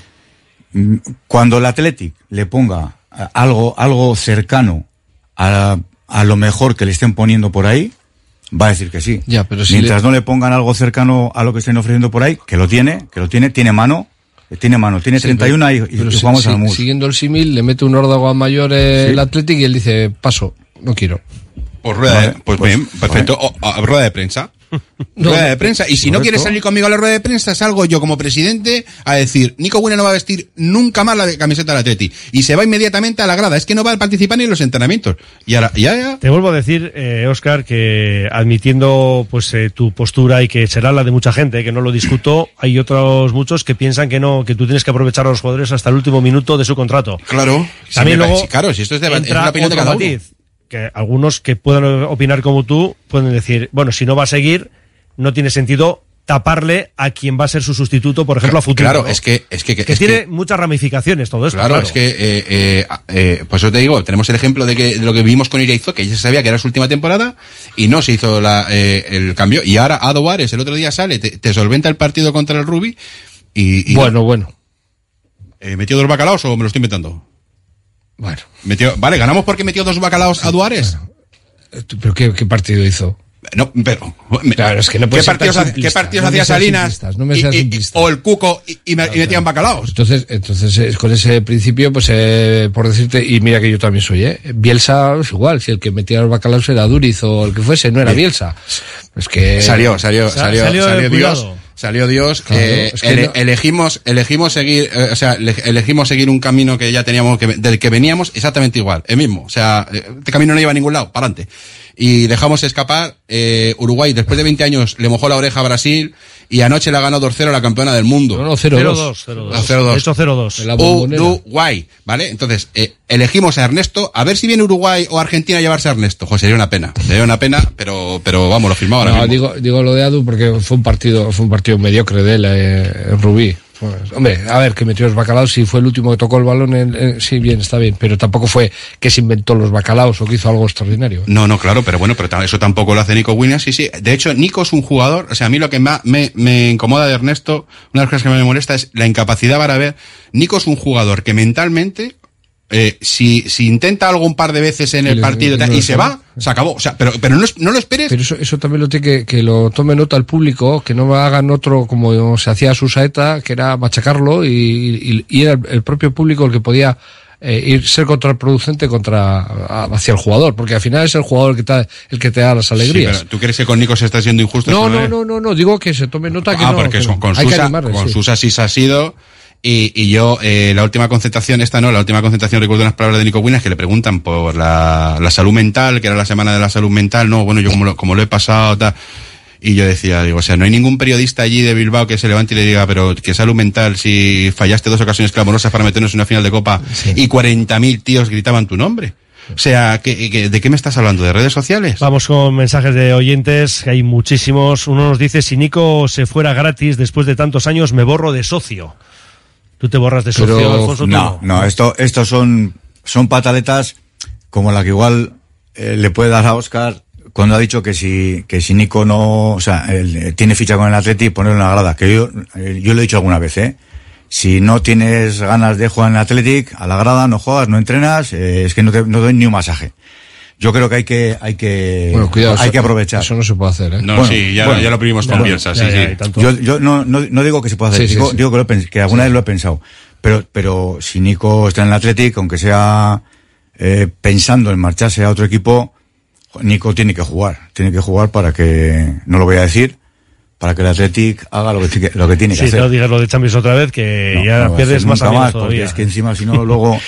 cuando el Athletic le ponga a- algo, algo cercano a, a lo mejor que le estén poniendo por ahí, va a decir que sí. Ya, pero si Mientras le- no le pongan algo cercano a lo que estén ofreciendo por ahí, que lo tiene, que lo tiene, tiene mano, tiene mano, tiene Sí, 31 pero- y, pero y si- jugamos si- al mus. Siguiendo el símil, le mete un órdago a mayor eh, Sí. el Athletic y él dice, paso, no quiero. Pues rueda Vale, de, pues, pues, bien, perfecto. O- o- rueda de prensa. No, rueda de prensa. Y si no quieres salir conmigo a la rueda de prensa, salgo yo como presidente a decir, Nico Buena no va a vestir nunca más la de- camiseta del Atleti. Y se va inmediatamente a la grada. Es que no va a participar ni en los entrenamientos. Y ahora, ya, ya. Te vuelvo a decir, eh, Oscar, que admitiendo pues eh, tu postura y que será la de mucha gente, que no lo discuto, hay otros muchos que piensan que no, que tú tienes que aprovechar a los jugadores hasta el último minuto de su contrato. Claro. También luego claro, si esto es, de, es la opinión de cada uno. matiz, que algunos que puedan opinar como tú pueden decir, bueno, si no va a seguir, no tiene sentido taparle a quien va a ser su sustituto, por ejemplo, a futuro. Claro, ¿no? es que, es que, que es tiene que- muchas ramificaciones todo esto. Claro, es que, eh, eh, eh, pues yo te digo, tenemos el ejemplo de, que, de lo que vimos con Ireizo, que ya se sabía que era su última temporada y no se hizo la, eh, el cambio. Y ahora Ado Vares el otro día sale, te, te solventa el partido contra el Rubi y, y Bueno, bueno. eh, ¿Metió dos bacalaos o me lo estoy inventando? Bueno. Metió, vale, ganamos porque metió dos bacalaos a Duares. Eh, ¿Pero qué, qué partido hizo? No, pero. Claro, es que no ¿Qué partidos, ¿qué partidos no hacía Salinas? no me y- seas y- y- simplista. o el Cuco y, y me- y metían bacalaos. Entonces, entonces eh, con ese principio, pues eh, por decirte, y mira que yo también soy, ¿eh? Bielsa es igual, si el que metía los bacalaos era Duriz o el que fuese, no era Bielsa. Es que... Salió, salió, Sa- salió, salió salió, Dios. Salió Dios. Claro, eh, es que ele- no- elegimos, elegimos seguir, eh, o sea, ele- elegimos seguir un camino que ya teníamos, que, del que veníamos exactamente igual, el mismo. O sea, eh, este camino no lleva a ningún lado, para adelante. Y dejamos escapar, eh, Uruguay, después de 20 años, le mojó la oreja a Brasil y anoche le ha ganado 2-0 a la campeona del mundo. No, no, 0-2. 0-2. Ah, 0-2. De hecho, 0-2. La bombonera. Uruguay, ¿vale? Entonces, eh, elegimos a Ernesto, a ver si viene Uruguay o Argentina a llevarse a Ernesto. Joder, sería una pena, sería una pena, pero, pero vamos, lo firmaba ahora No, mismo. digo, digo lo de Adu porque fue un partido, fue un partido mediocre de él, eh, Rubí. Pues, hombre, a ver, que metió los bacalaos, si fue el último que tocó el balón, en- en- sí, bien, está bien, pero tampoco fue que se inventó los bacalaos o que hizo algo extraordinario. No, no, claro, pero bueno, pero eso tampoco lo hace Nico Williams, sí, sí. De hecho, Nico es un jugador, o sea, a mí lo que más me, me incomoda de Ernesto, una de las cosas que me molesta es la incapacidad para ver. Nico es un jugador que mentalmente, eh, si, si intenta algo un par de veces en el partido y no se va, se acabó. O sea, pero, pero no, no lo esperes. Pero eso, eso también lo tiene que, que lo tome nota el público, que no hagan otro como se hacía a Susaeta, que era machacarlo y, y- y era el, propio público el que podía eh, ir ser contraproducente contra hacia el jugador, porque al final es el jugador el que te, da- el que te da las Sí, alegrías. pero ¿Tú crees que con Nico se está siendo injusto? no, no, es. no, no, no, digo que se tome nota que ah, no. porque que con, no. con Hay que Susa, animarle, con sí. Susa sí se ha sido. Y, y yo, eh, la última concentración, esta no, la última concentración, recuerdo unas palabras de Nico Williams que le preguntan por la, la salud mental, que era la semana de la salud mental, no, bueno, yo como lo, como lo he pasado, tal. Y yo decía, digo, o sea, no hay ningún periodista allí de Bilbao que se levante y le diga, pero qué salud mental si fallaste dos ocasiones clamorosas para meternos en una final de copa y 40.000 tíos gritaban tu nombre. O sea, ¿qué- qué- ¿de qué me estás hablando? ¿De redes sociales? Vamos con mensajes de oyentes, que hay muchísimos. Uno nos dice, si Nico se fuera gratis después de tantos años, me borro de socio. ¿Tú te borras de socio, Pero, Alfonso? ¿Tú no, no, esto, estos son, son pataletas como la que igual eh, le puede dar a Oscar cuando ha dicho que si, que si Nico no, o sea, él, eh, tiene ficha con el Atleti, ponerlo en la grada. Que yo, eh, yo lo he dicho alguna vez, ¿eh? Si no tienes ganas de jugar en el Athletic, a la grada no juegas, no entrenas, eh, es que no te no doy ni un masaje. Yo creo que hay que, hay que, Bueno, cuidado, hay eso- que aprovechar. Eso no se puede hacer, ¿eh? No, sí, ya- ya lo primimos con Bielsa, sí, sí. Yo, yo no, no, no digo que se pueda hacer, Sí, digo, sí. digo que, lo he pens- que alguna vez lo he pensado. Pero, pero si Nico está en el Athletic, aunque sea eh, pensando en marcharse a otro equipo, Nico tiene que jugar. Tiene que jugar para que, no lo voy a decir, para que el Athletic haga lo que, ti- lo que tiene que Sí, hacer. no digas lo de Champions otra vez, que No, ya no a pierdes más amigos más, porque es que encima si no luego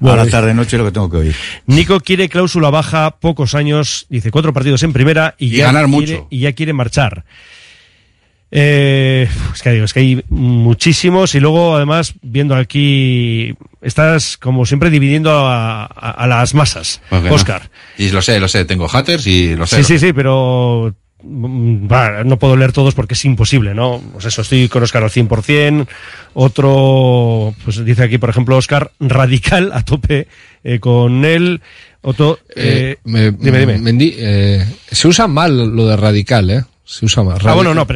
Bueno, a la tarde noche lo que tengo que oír. Nico quiere cláusula baja, pocos años, dice cuatro partidos en primera y, Y ya ganar quiere- mucho. y ya quiere marchar. Eh, es que digo, es que hay muchísimos y luego además viendo aquí estás como siempre dividiendo a, a- a las masas, Porque no. Oscar. Y lo sé, lo sé, tengo hatters y lo sé. Sí, sí, sí, pero mm, no puedo leer todos porque es imposible, ¿no? Pues eso, estoy con Oscar al 100%, otro, pues dice aquí, por ejemplo, Oscar, radical a tope eh, con él, otro, eh, Eh, me- dime, dime. Eh, se usa mal lo de radical, ¿eh? Se usa mal. Ah, bueno, Radical. no,